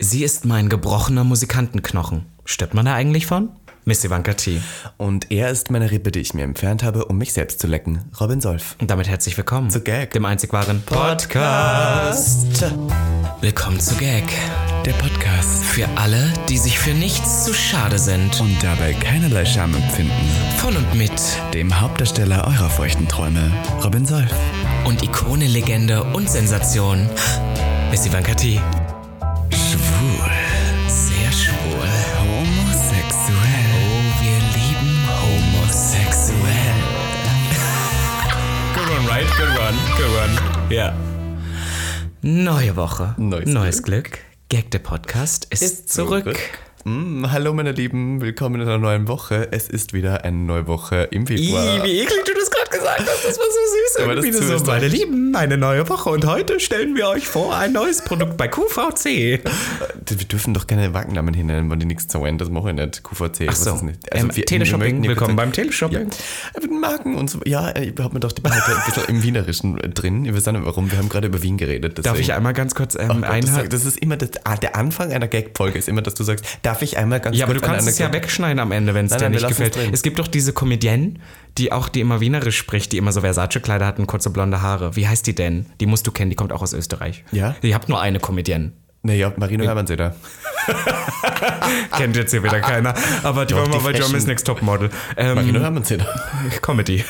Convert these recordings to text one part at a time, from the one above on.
Sie ist mein gebrochener Musikantenknochen. Stirbt man da eigentlich von? Miss Ivanka T. Und er ist meine Rippe, die ich mir entfernt habe, um mich selbst zu lecken. Robin Solf. Und damit herzlich willkommen Zu Gag. dem einzig wahren Podcast. Willkommen zu Gag. Der Podcast. Für alle, die sich für nichts zu schade sind. Und dabei keinerlei Scham empfinden. Von und mit Dem Hauptdarsteller eurer feuchten Träume, Robin Solf. und Ikone, Legende und Sensation. Miss Ivanka T. Schwul. Sehr schwul. Homosexuell. Oh, wir lieben homosexuell. Good one, right? Good one. Good one. Ja. Neue Woche. Neues Glück. Gag der Podcast ist, zurück. Mm, hallo meine Lieben, willkommen in einer neuen Woche. Es ist wieder eine neue Woche im Februar. Ih, wie eklig du das gerade gesagt hast. Das war so süß. Aber das Irgendwie tust so, du. meine Lieben, eine neue Woche. Und heute stellen wir euch vor ein neues Produkt bei QVC. Wir dürfen doch keine Wagennamen hinnennen, wenn die nichts sagen. Das mache ich nicht. QVC. Ach so. was nicht? Ähm, wir- wir Teleshopping. ja Willkommen kurz- beim Teleshopping. Ja, mit Marken und so. Ja, ich habe mir doch die Behalte ein bisschen im Wienerischen drin. Wir wissen nicht warum. Wir haben gerade über Wien geredet. Darf deswegen- ich einmal ganz kurz ähm, Oh Gott, das, einhaken? sag- das ist immer das, ah, der Anfang einer Gag-Folge ist immer, dass du sagst, darf ich einmal ganz Ja, aber du kurz an kannst es ja wegschneiden am Ende, wenn es dir wir nicht gefällt. Es gibt doch diese Comedienne, die auch, die immer Wienerisch spricht, die immer so Versace-Kleider hat und kurze blonde Haare. Wie heißt die denn? Die musst du kennen, die kommt auch aus Österreich. Ja? Ihr habt nur eine Comedienne. Naja, Marino Hermannseder. Kennt jetzt hier wieder keiner. Aber die war Doch, mal bei Germany's Next Topmodel. Ähm, Marino Hermannseder. Comedy.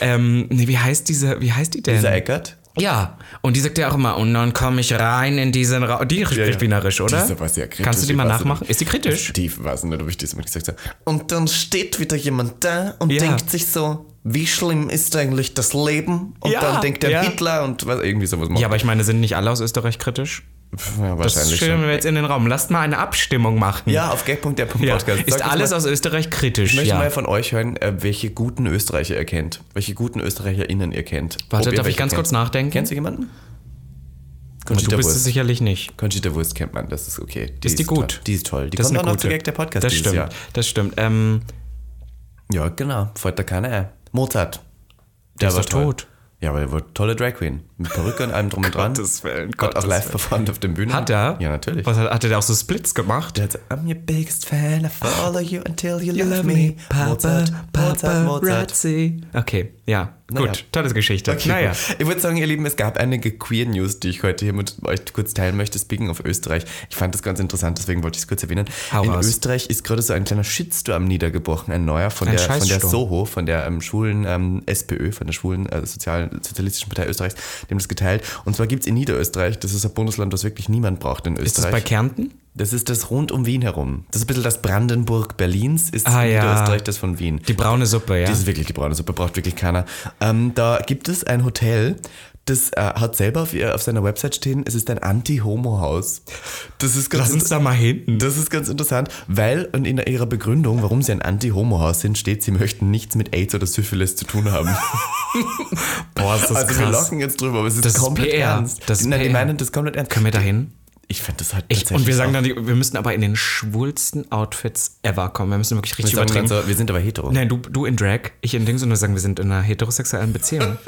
ähm, nee, wie heißt diese, wie heißt die denn? Dieser Eckert? Ja, und die sagt ja auch immer, und dann komme ich rein in diesen Raum. Die spricht ja. Wienerisch, oder? Die ist sehr kritisch, Kannst du die mal nachmachen? Ist die kritisch? Steve weiß nicht, ob ich das mal gesagt habe. Und dann steht wieder jemand da und Ja. denkt sich so, wie schlimm ist eigentlich das Leben? Und Ja, dann denkt der ja. Hitler und was, irgendwie sowas macht. Ja, aber ich meine, sind nicht alle aus Österreich kritisch? Ja Das wahrscheinlich stellen schon. wir jetzt in den Raum. Lasst mal eine Abstimmung machen. Ja, auf gag.der.podcast. Ja. Ist alles mal, aus Österreich kritisch? Ich möchte ja. mal von euch hören, äh, welche guten Österreicher ihr kennt. Welche guten ÖsterreicherInnen ihr kennt. Warte, darf ich ganz kennt. kurz nachdenken? Kennst du jemanden? Aber du Conchita bist es Wurst. sicherlich nicht. Conchita Wurst kennt man, das ist okay. Ist die gut? Toll. Die ist toll. Die Das ist kommt auch noch zu Gag der Podcast Das stimmt, Jahr. das stimmt. Ähm, Ja, genau. Fällt da keiner ein. Mozart. Der ist war tot. Ja, aber er wurde tolle Drag Queen. Mit Perücke und allem drum und dran. Gottes Willen, Gott auch live performt auf den Bühnen. hat er? Ja, natürlich. Was hat, hat er da auch so Splits gemacht? Der hat so, I'm your biggest fan, I follow you until you, love, me. Mozart, Mozart, Mozart. Razzi. Okay, ja. Naja. Gut, tolle Geschichte. Okay, naja. Ich würde sagen, ihr Lieben, es gab einige Queer News, die ich heute hier mit euch kurz teilen möchte. Speaking of Österreich. Ich fand das ganz interessant, deswegen wollte ich es kurz erwähnen. Hau In raus. Österreich ist gerade so ein kleiner Shitstorm niedergebrochen, ein neuer von Ein der, von der. Soho, von der ähm, schwulen ähm, SPÖ, von der schwulen äh, Sozial Sozialistischen Partei Österreichs, die haben das geteilt. Und zwar gibt es in Niederösterreich, das ist ein Bundesland, das wirklich niemand braucht in Ist das Österreich. bei Kärnten? Das ist das rund um Wien herum. Das ist ein bisschen das Brandenburg Berlins, ist Ah, ja. Niederösterreich das von Wien. Die braune Suppe, ja. Das ist wirklich die braune Suppe, braucht wirklich keiner. Ähm, da gibt es ein Hotel, das äh, hat selber auf, auf seiner Website stehen, es ist ein Anti-Homo-Haus. Das ist ganz Lass uns da mal hin. das ist ganz interessant, weil und in ihrer Begründung, warum sie ein Anti-Homo-Haus sind, steht, sie möchten nichts mit AIDS oder Syphilis zu tun haben. Boah, ist das also wir krass. lachen jetzt drüber, aber es ist Das ist komplett PR. ernst. Das ist Nein, die meinen das komplett ernst. Können wir da hin? Ich fände das halt tatsächlich und wir sagen dann, wir müssten aber in den schwulsten Outfits ever kommen. Wir müssen wirklich richtig wir, übertrieben. so, wir sind aber hetero. Nein, du, du in Drag, ich in Dings und wir sagen, wir sind in einer heterosexuellen Beziehung.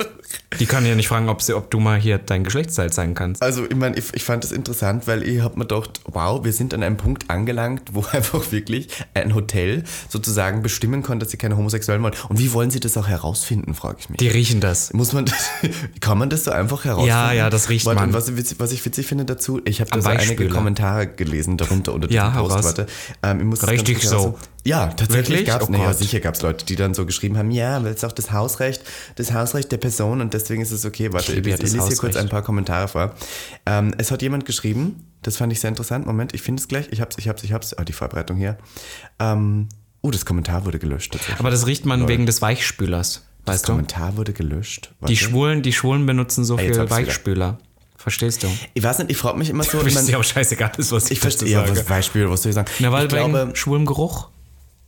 Die können ja nicht fragen, ob, sie, ob du mal hier dein Geschlechtsteil zeigen kannst. Also, ich meine, ich, ich fand das interessant, weil ich habe mir gedacht, wow, wir sind an einem Punkt angelangt, wo einfach wirklich ein Hotel sozusagen bestimmen kann, dass sie keine Homosexuellen wollen. Und wie wollen sie das auch herausfinden, frage ich mich. Die riechen das. Muss man, kann man das so einfach herausfinden? Ja, ja, das riecht Warte, man. Was, ich witzig- was ich witzig finde dazu, ich habe da Am so einige Weichspüler. Kommentare gelesen darunter unter Ja, diesem hau Post. Warte, ähm, ich Richtig so. heraus- Ja, tatsächlich gab es, Oh naja, sicher gab es Leute, die dann so geschrieben haben, ja, weil es ist auch das Hausrecht, das Hausrecht der Person und deswegen ist es okay. Warte, ich, ja ich, das lese hier kurz ein paar Kommentare vor. Ähm, es hat jemand geschrieben, das fand ich sehr interessant. Moment, ich finde es gleich. Ich hab's, ich hab's, ich hab's. Ah, die Vorbereitung hier. Ähm, oh, das Kommentar wurde gelöscht. Aber das riecht man wegen des Weichspülers. das Weißt du? Kommentar wurde gelöscht. Die Warte. Schwulen, die Schwulen benutzen so Ah, jetzt viel hab's wieder. Verstehst du? Ich weiß nicht, ich frage mich immer so. Ich bist mein, ja auch scheißegal, ist, was ich, ich verstehe, ja, was Beispiel, was soll ich sagen? Na, weil ich wegen glaube, schwulem Geruch.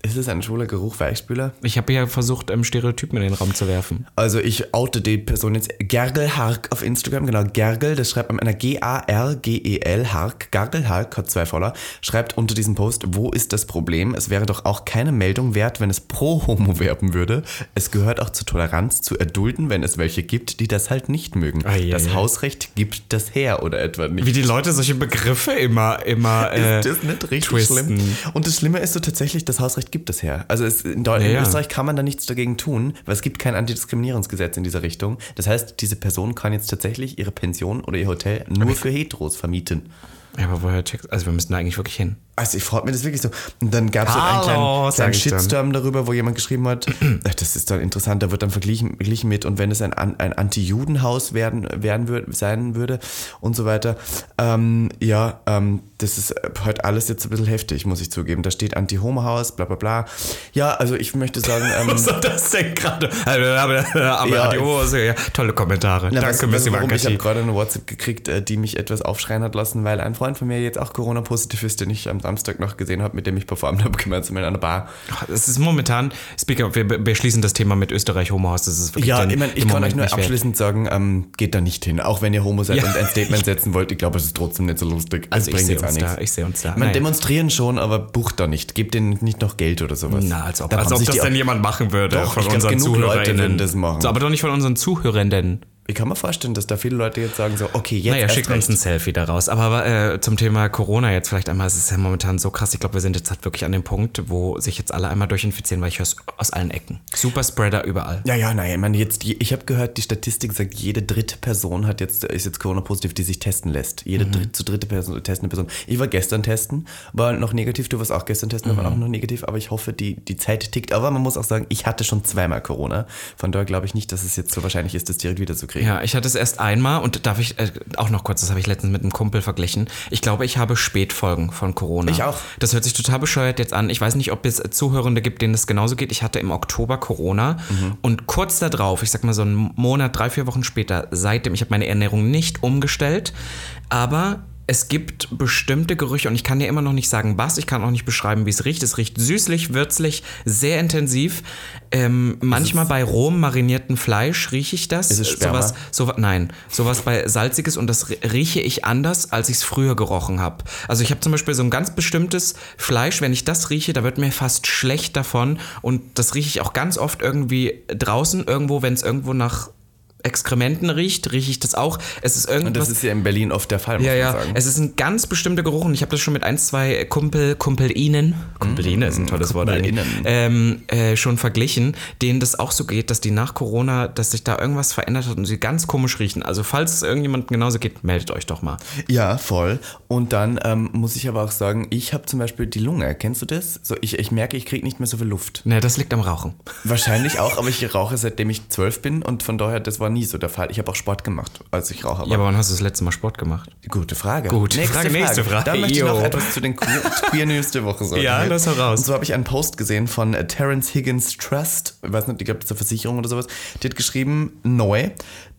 Ist es ein schwuler Geruch, Weichspüler? Ich habe ja versucht, ähm, Stereotypen in den Raum zu werfen. Also ich oute die Person jetzt. Gergel Hark auf Instagram, genau. Gergel, das schreibt man einer G-A-R-G-E-L, Hark. Gergel Hark hat zwei Follower. Schreibt unter diesem Post, wo ist das Problem? Es wäre doch auch keine Meldung wert, wenn es pro Homo werben würde. Es gehört auch zur Toleranz zu erdulden, wenn es welche gibt, die das halt nicht mögen. Ei, ei, das ei. Hausrecht gibt das her oder etwa nicht. Wie die Leute solche Begriffe immer, immer. Äh, ist das nicht richtig twisten. schlimm? Und das Schlimme ist so tatsächlich, das Hausrecht gibt es her. Also es, in, Deu- in ja. Österreich kann man da nichts dagegen tun, weil es gibt kein Antidiskriminierungsgesetz in dieser Richtung. Das heißt, diese Person kann jetzt tatsächlich ihre Pension oder ihr Hotel nur für Heteros vermieten. Ja, aber woher checkst Also wir müssen da eigentlich wirklich hin. Also ich freut mir das wirklich so. Und dann gab es halt einen kleinen, kleinen. Shitstorm darüber, wo jemand geschrieben hat, das ist dann interessant, da wird dann verglichen, verglichen mit und wenn es ein, ein Anti-Judenhaus werden, werden würd, sein würde und so weiter. Ähm, ja, ähm, das ist heute alles jetzt ein bisschen heftig, muss ich zugeben. Da steht Anti-Homo-Haus, bla bla bla. Ja, also ich möchte sagen, ähm, Was soll das denn gerade? Aber, aber, aber Ja, Hose, ja, tolle Kommentare. Na, Danke, Missy du, warum? Ich habe gerade eine WhatsApp gekriegt, äh, die mich etwas aufschreien hat lassen, weil ein Freund von mir jetzt auch Corona-positiv ist, den ich am Samstag noch gesehen habe, mit dem ich performt habe, gemeinsam in einer Bar. Es ist momentan, speaking of, wir wir schließen das Thema mit Österreich Homo-Haus. Das ist wirklich Ja, den- ich, mein, ich kann euch nur nicht wert. abschließend sagen, ähm, geht da nicht hin. Auch wenn ihr Homo seid Ja. und ein Statement setzen wollt, ich glaube, es ist trotzdem nicht so lustig. Also Es ich bringt sehe jetzt auch nichts. da, ich sehe uns da. Man Naja. demonstrieren schon, aber bucht da nicht. Gebt denen nicht noch Geld oder sowas. Na, als ob, Dann als ob das denn jemand machen würde Doch, von unseren genug Leute ZuhörerInnen. das machen. So, aber doch nicht von unseren Zuhörenden. Ich kann mir vorstellen, dass da viele Leute jetzt sagen so, okay, jetzt Naja, schickt uns ein Selfie daraus. Aber äh, zum Thema Corona jetzt vielleicht einmal, es ist ja momentan so krass. Ich glaube, wir sind jetzt halt wirklich an dem Punkt, wo sich jetzt alle einmal durchinfizieren, weil ich höre es aus allen Ecken. Superspreader überall. Ja, ja, ich meine, jetzt, ich habe gehört, die Statistik sagt, jede dritte Person hat jetzt, ist jetzt Corona-positiv, die sich testen lässt. Jede Mhm. dritte, zu dritte Person, testende Person. Ich war gestern testen, war noch negativ, du warst auch gestern testen, Mhm. war auch noch negativ, aber ich hoffe, die, die Zeit tickt. Aber man muss auch sagen, ich hatte schon zweimal Corona. Von daher glaube ich nicht, dass es jetzt so wahrscheinlich ist, das direkt wieder zu kriegen. Ja, ich hatte es erst einmal und darf ich äh, auch noch kurz, das habe ich letztens mit einem Kumpel verglichen. Ich glaube, ich habe Spätfolgen von Corona. Ich auch. Das hört sich total bescheuert jetzt an. Ich weiß nicht, ob es Zuhörende gibt, denen das genauso geht. Ich hatte im Oktober Corona Mhm. und kurz darauf, ich sag mal so einen Monat, drei, vier Wochen später, seitdem, ich habe meine Ernährung nicht umgestellt, aber es gibt bestimmte Gerüche und ich kann dir immer noch nicht sagen, was. Ich kann auch nicht beschreiben, wie es riecht. Es riecht süßlich, würzlich, sehr intensiv. Ähm, manchmal bei rohem marinierten Fleisch rieche ich das. Ist es Sperma? sowas, so, nein, sowas bei salziges und das rieche ich anders, als ich es früher gerochen habe. Also ich habe zum Beispiel so ein ganz bestimmtes Fleisch, wenn ich das rieche, da wird mir fast schlecht davon und das rieche ich auch ganz oft irgendwie draußen, irgendwo, wenn es irgendwo nach Exkrementen riecht, rieche ich das auch. Es ist Und irgendwas. das ist ja in Berlin oft der Fall, muss Ja, man ja, sagen. es ist ein ganz bestimmter Geruch und ich habe das schon mit ein, zwei Kumpel, Kumpelinen, Kumpeline ist ein tolles Wort eigentlich, ähm, äh, schon verglichen, denen das auch so geht, dass die nach Corona, dass sich da irgendwas verändert hat und sie ganz komisch riechen. Also falls es irgendjemandem genauso geht, meldet euch doch mal. Ja, voll. Und dann ähm, muss ich aber auch sagen, ich habe zum Beispiel die Lunge. Kennst du das? So, ich, ich merke, ich kriege nicht mehr so viel Luft. Ne, das liegt am Rauchen. Wahrscheinlich auch, aber ich rauche seitdem ich zwölf bin und von daher, das war nie so der Fall. Ich habe auch Sport gemacht, als ich rauche. Ja, aber wann hast du das letzte Mal Sport gemacht? Gute Frage. Gute Frage, nächste Frage. Da möchte ich noch etwas zu den Queer, Queer News der Woche sagen. Ja, lass heraus. Und so habe ich einen Post gesehen von äh, Terence Higgins Trust, ich weiß nicht, ich glaube, das ist eine Versicherung oder sowas. Die hat geschrieben, neu,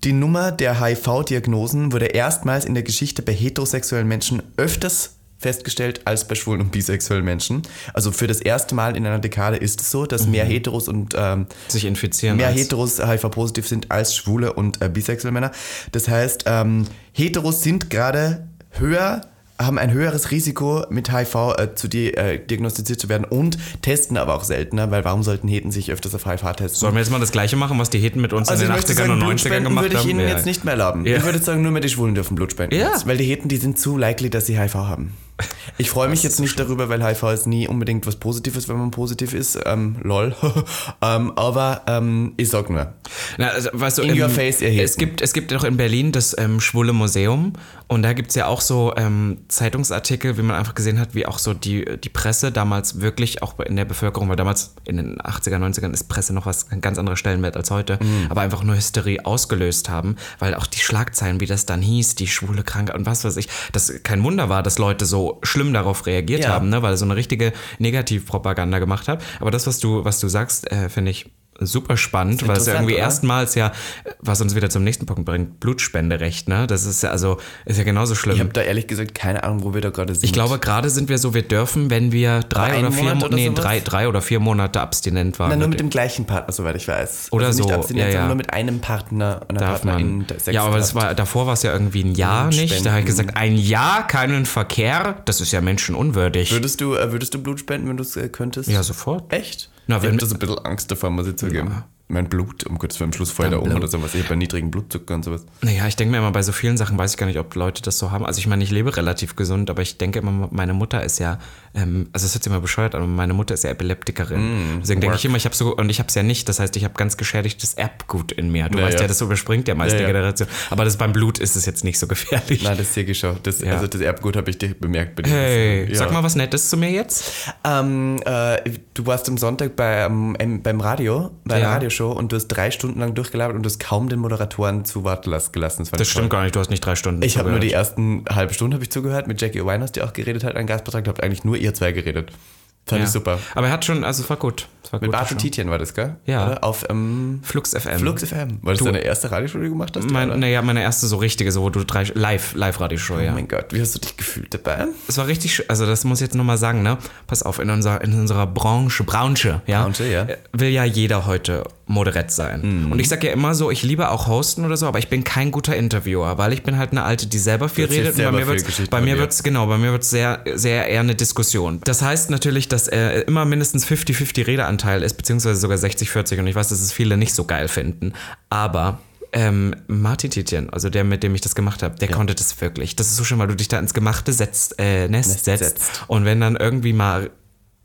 die Nummer der HIV-Diagnosen wurde erstmals in der Geschichte bei heterosexuellen Menschen öfters festgestellt als bei schwulen und bisexuellen Menschen. Also für das erste Mal in einer Dekade ist es so, dass mehr Heteros und ähm, Sich infizieren. mehr Heteros HIV-positiv sind als schwule und äh, bisexuelle Männer. Das heißt, ähm, Heteros sind gerade höher, haben ein höheres Risiko mit HIV äh, zu di äh, diagnostiziert zu werden und testen aber auch seltener, weil warum sollten Heten sich öfters auf HIV testen? Sollen wir jetzt mal das Gleiche machen, was die Heten mit uns also in den möchte 80ern sagen, und 90ern Blutspenden gemacht würde ich haben? Ihnen Ja. jetzt nicht mehr erlauben. Ja. Ich würde sagen, nur mehr die Schwulen dürfen Blut spenden. Ja. Jetzt, weil die Heten, die sind zu likely, dass sie HIV haben. Ich freue mich jetzt nicht darüber, weil HIV ist nie unbedingt was Positives, wenn man positiv ist. Ähm, lol. ähm, aber ähm, ich sag nur. Na, also, weißt du, In ähm, your face, ihr Heten. es gibt Es gibt doch in Berlin das ähm, Schwule Museum und da gibt es ja auch so ähm, Zeitungsartikel, wie man einfach gesehen hat, wie auch so die, die Presse damals wirklich auch in der Bevölkerung, weil damals in den 80er, 90ern ist Presse noch was ein ganz anderer Stellenwert als heute, Mhm. aber einfach nur Hysterie ausgelöst haben, weil auch die Schlagzeilen, wie das dann hieß, die schwule Kranke und was weiß ich, das kein Wunder war, dass Leute so schlimm darauf reagiert Ja. haben, ne, weil er so eine richtige Negativpropaganda gemacht hat. Aber das, was du, was du sagst, äh, finde ich super spannend, weil es ja irgendwie oder? erstmals ja, was uns wieder zum nächsten Punkt bringt, Blutspenderecht, ne? Das ist ja also, ist ja genauso schlimm. Ich habe da ehrlich gesagt keine Ahnung, wo wir da gerade sind. Ich glaube, gerade sind wir so, wir dürfen, wenn wir drei einen oder vier, Monat oder nee, sowas? drei, drei oder vier Monate abstinent waren. Nein, nur mit dem gleichen Partner, soweit ich weiß. Oder also nicht so, abstinent, ja, ja. sondern nur mit einem Partner, einer darf Partnerin man. Ja, aber das war, davor war es ja irgendwie ein Jahr nicht. Da habe ich gesagt, ein Jahr, keinen Verkehr, das ist ja menschenunwürdig. Würdest du, äh, würdest du Blut spenden, wenn du es äh, könntest? Ja, sofort. Echt? Na, ich wenn- habe da so ein bisschen Angst davor, muss ich zugeben. Mein Blut, um Gottes Willen, am Schluss vorher da oben oder sowas. Ich habe einen niedrigen Blutzucker und sowas. Naja, ich denke mir immer, bei so vielen Sachen weiß ich gar nicht, ob Leute das so haben. Also ich meine, ich lebe relativ gesund, aber ich denke immer, meine Mutter ist ja, ähm, also es hört sich immer bescheuert, an, aber meine Mutter ist ja Epileptikerin. Deswegen denke ich immer, ich habe so, und ich habe es ja nicht, das heißt, ich habe ganz geschädigtes Erbgut in mir. Du Ja, weißt ja, ja. das überspringt ja meist Ja, die ja. Generation. Aber das beim Blut ist es jetzt nicht so gefährlich. Nein, das ist hier geschaut. Das, Ja. Also das Erbgut habe ich dir bemerkt bei dir. Hey, Ja. sag mal was Nettes zu mir jetzt. Ähm, äh, du warst am Sonntag beim, ähm, beim Radio, bei einer Ja. Radioshow und du hast drei Stunden lang durchgelabert und du hast kaum den Moderatoren zu Wort las- gelassen. Das, Das stimmt toll. gar nicht, du hast nicht drei Stunden Ich habe nur die ersten halbe Stunde habe ich zugehört mit Jackie Winehouse, die auch geredet hat, einen Gastbeitrag. Habt eigentlich nur ihr zwei geredet. Fand ich super. Aber er hat schon, also es war gut. Es war Mit Bart und Show. Tietjen war das, gell? Ja. Oder? Auf ähm, Flux FM. Flux FM. War das deine erste Radioshow, die du gemacht hast? Mein, naja, meine erste so richtige, so wo du drei live, Live-Radio-Show, ja. Oh mein Gott, wie hast du dich gefühlt dabei? Es war richtig, also das muss ich jetzt nochmal sagen, ne? Pass auf, in unserer, in unserer Branche, Branche, ja, Branche, ja. will ja jeder heute moderett sein. Mhm. Und ich sag ja immer so, ich liebe auch Hosten oder so, aber ich bin kein guter Interviewer, weil ich bin halt eine Alte, die selber viel redet. Und bei selber mir wird's, Geschichten bei mir wird's, genau, bei mir wird's sehr, sehr eher eine Diskussion. Das heißt natürlich, dass äh, immer mindestens 50-50 Redeanteil ist, beziehungsweise sogar 60-40 und ich weiß, dass es viele nicht so geil finden. Aber ähm, Martin Tietjen, also der, mit dem ich das gemacht habe, der konnte das wirklich. Das ist so schön, weil du dich da ins gemachte setzt, äh, Nest, Nest setzt. setzt. Und wenn dann irgendwie mal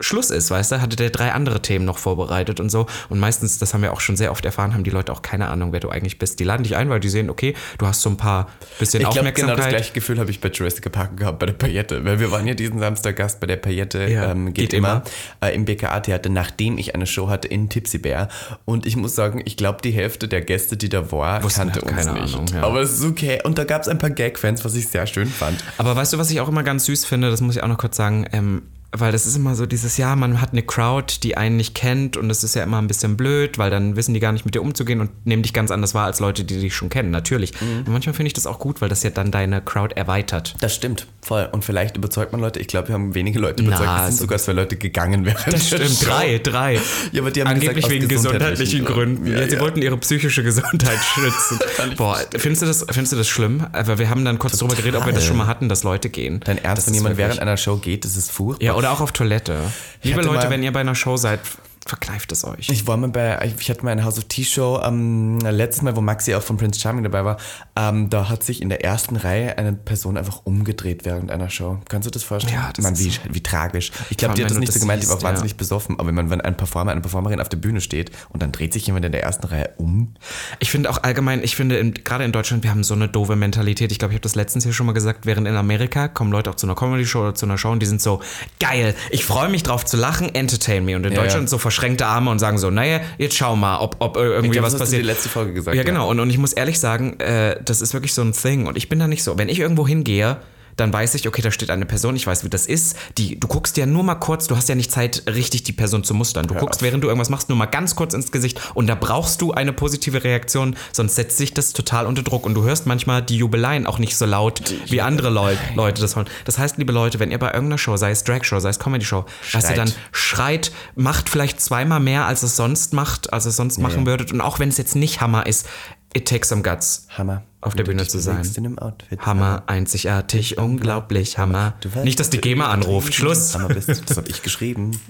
Schluss ist, weißt du, hatte der drei andere Themen noch vorbereitet und so. Und meistens, das haben wir auch schon sehr oft erfahren, haben die Leute auch keine Ahnung, wer du eigentlich bist. Die laden dich ein, weil die sehen, okay, du hast so ein paar bisschen Ich genau Aufmerksamkeit. das gleiche Gefühl habe ich bei Jurassic Park gehabt, bei der Paillette. Weil wir waren ja diesen Samstag Gast bei der Paillette, Ja, ähm, geht, geht immer, Äh, im BKA-Theater, nachdem ich eine Show hatte in Tipsy Bear. Und ich muss sagen, ich glaube, die Hälfte der Gäste, die da war, Wussten kannte halt uns keine nicht. Ahnung, ja. Aber es ist okay. Und da gab es ein paar Gag-Fans, was ich sehr schön fand. Aber weißt du, was ich auch immer ganz süß finde, das muss ich auch noch kurz sagen, ähm, weil das ist immer so dieses Jahr, man hat eine Crowd, die einen nicht kennt und das ist ja immer ein bisschen blöd, weil dann wissen die gar nicht mit dir umzugehen und nehmen dich ganz anders wahr als Leute, die dich schon kennen, natürlich. Mhm. Und manchmal finde ich das auch gut, weil das ja dann deine Crowd erweitert. Das stimmt, voll. Und vielleicht überzeugt man Leute. Ich glaube, wir haben wenige Leute überzeugt. Na, es sind so- sogar zwei Leute gegangen während Das stimmt, drei, drei. Ja, aber die haben Angeblich gesagt, wegen gesundheitlichen gesundheitlichen Gründen. Ja, Ja, sie ja. wollten ihre psychische Gesundheit schützen. Boah, findest du, das, findest du das schlimm? Aber wir haben dann kurz drüber geredet, ob wir das schon mal hatten, dass Leute gehen. Dein Ernst, Das wenn jemand wirklich- während einer Show geht, das ist furchtbar. Ja, oder auch auf Toilette. Liebe Leute, wenn ihr bei einer Show seid, verkneift es euch. Ich war mal bei, ich hatte mal eine House of Tea Show, ähm, letztes Mal, wo Maxi auch von Prince Charming dabei war, ähm, da hat sich in der ersten Reihe eine Person einfach umgedreht während einer Show. Kannst du das vorstellen? Ja, das Mann, ist wie, so- wie tragisch. Ich glaube, die hat das nicht das so gemeint, die war auch wahnsinnig besoffen, aber wenn man, wenn ein Performer, eine Performerin auf der Bühne steht und dann dreht sich jemand in der ersten Reihe um. Ich finde auch allgemein, ich finde, in, gerade in Deutschland, wir haben so eine doofe Mentalität. Ich glaube, ich habe das letztens hier schon mal gesagt, während in Amerika kommen Leute auch zu einer Comedy-Show oder zu einer Show und die sind so, geil, ich freue mich drauf zu lachen, entertain me. Und in Ja, Deutschland ja. so verschränkte Arme und sagen so, naja, jetzt schau mal, ob, ob äh, irgendwie glaub, was das hast du passiert. die letzte Folge gesagt. Ja, genau. Und, und ich muss ehrlich sagen, äh, das ist wirklich so ein Thing. Und ich bin da nicht so. Wenn ich irgendwo hingehe, dann weiß ich, okay, da steht eine Person, ich weiß, wie das ist. Die, du guckst ja nur mal kurz, du hast ja nicht Zeit, richtig die Person zu mustern. Du guckst, während du irgendwas machst, nur mal ganz kurz ins Gesicht und da brauchst du eine positive Reaktion, sonst setzt sich das total unter Druck und du hörst manchmal die Jubeleien auch nicht so laut, wie andere Leu Leute das wollen. Das heißt, liebe Leute, wenn ihr bei irgendeiner Show, sei es Drag-Show, sei es Comedy-Show, dass ihr dann schreit, macht vielleicht zweimal mehr, als es sonst macht, als es sonst machen würdet und auch wenn es jetzt nicht Hammer ist, it takes some guts Hammer. auf der du Bühne zu sein. Outfit. Hammer, einzigartig, unglaublich, Hammer. Du Nicht, dass die GEMA anruft. Schluss. Hammer bist. Das habe ich geschrieben.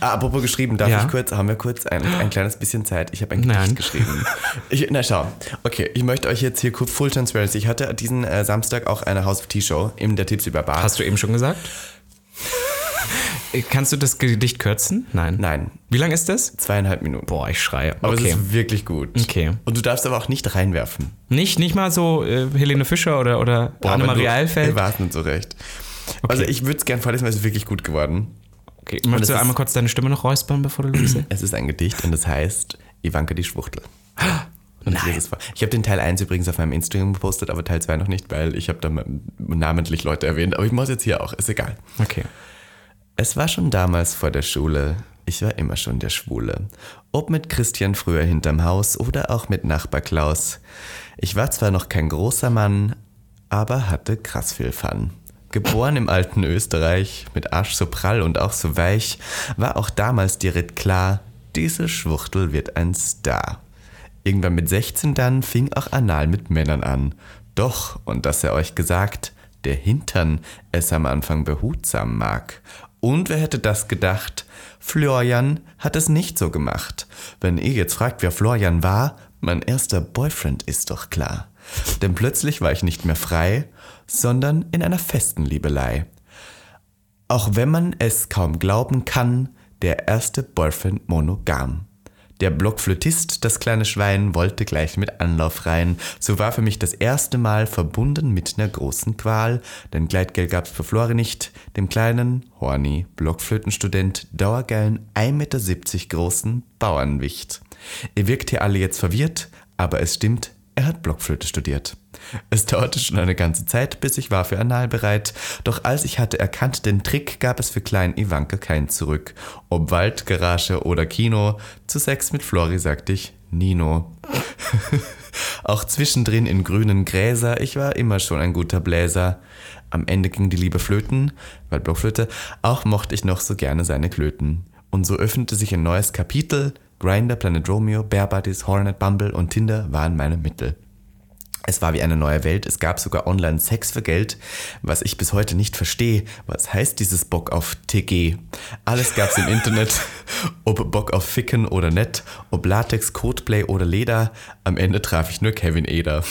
Ah, apropos geschrieben, darf Ja. ich kurz, haben wir kurz ein, ein kleines bisschen Zeit? Ich habe ein Nein. Gedicht geschrieben. Ich, na schau, okay, ich möchte euch jetzt hier kurz Full Transparency. Ich hatte diesen äh, Samstag auch eine House of Tea Show in der Tipsy Bar. Hast du eben schon gesagt? Kannst du das Gedicht kürzen? Nein. Nein, Wie lang ist das? zweieinhalb Minuten. Boah, ich schreie. Aber Okay. es ist wirklich gut. Okay. Und du darfst aber auch nicht reinwerfen. Nicht, nicht mal so äh, Helene Fischer oder, oder Annemarie Eilfeld? Ich weiß nicht so recht. Also ich würde es gerne vorlesen, weil es ist wirklich gut geworden. Okay. Möchtest du einmal kurz deine Stimme noch räuspern, bevor du losest? Es ist ein Gedicht und es heißt Ivanka die Schwuchtel. Und ich Nein. vor. Ich habe den Teil 1 übrigens auf meinem Instagram gepostet, aber Teil 2 noch nicht, weil ich habe da namentlich Leute erwähnt. Aber ich mache es jetzt hier auch, ist egal. Okay. Es war schon damals vor der Schule Ich war immer schon der Schwule. Ob mit Christian früher hinterm Haus oder auch mit Nachbar Klaus. Ich war zwar noch kein großer Mann, aber hatte krass viel Fun. Geboren im alten Österreich, mit Arsch so prall und auch so weich, war auch damals direkt klar, diese Schwuchtel wird ein Star. Irgendwann mit 16 dann fing auch Anal mit Männern an. Doch, und das er euch gesagt, der Hintern es am Anfang behutsam mag. Und wer hätte das gedacht? Florian hat es nicht so gemacht. Wenn ihr jetzt fragt, wer Florian war, mein erster Boyfriend ist doch klar. Denn plötzlich war ich nicht mehr frei, sondern in einer festen Liebelei. Auch wenn man es kaum glauben kann, der erste Boyfriend monogam. Der Blockflötist, das kleine Schwein, wollte gleich mit Anlauf rein. So war für mich das erste Mal verbunden mit einer großen Qual, denn Gleitgel gab's für Flore nicht, dem kleinen, horny Blockflötenstudent, dauergeilen 1,70 Meter großen Bauernwicht. Ihr wirkt hier alle jetzt verwirrt, aber es stimmt, er hat Blockflöte studiert. Es dauerte schon eine ganze Zeit, bis ich war für Anal bereit, doch als ich hatte erkannt den Trick, gab es für kleinen Ivanka kein Zurück. Ob Wald, Garage oder Kino, zu Sex mit Flori sagte ich Nino. Auch zwischendrin in grünen Gräser, ich war immer schon ein guter Bläser. Am Ende ging die Liebe flöten, weil Blockflöte, auch mochte ich noch so gerne seine Klöten. Und so öffnete sich ein neues Kapitel, Grinder, Planet Romeo, Bear Buddies, Hornet, Bumble und Tinder waren meine Mittel. Es war wie eine neue Welt. Es gab sogar online Sex für Geld, was ich bis heute nicht verstehe. Was heißt dieses Bock auf TG? Alles gab's im Internet. Ob Bock auf Ficken oder nett, ob Latex, Codeplay oder Leder. Am Ende traf ich nur Kevin Eder.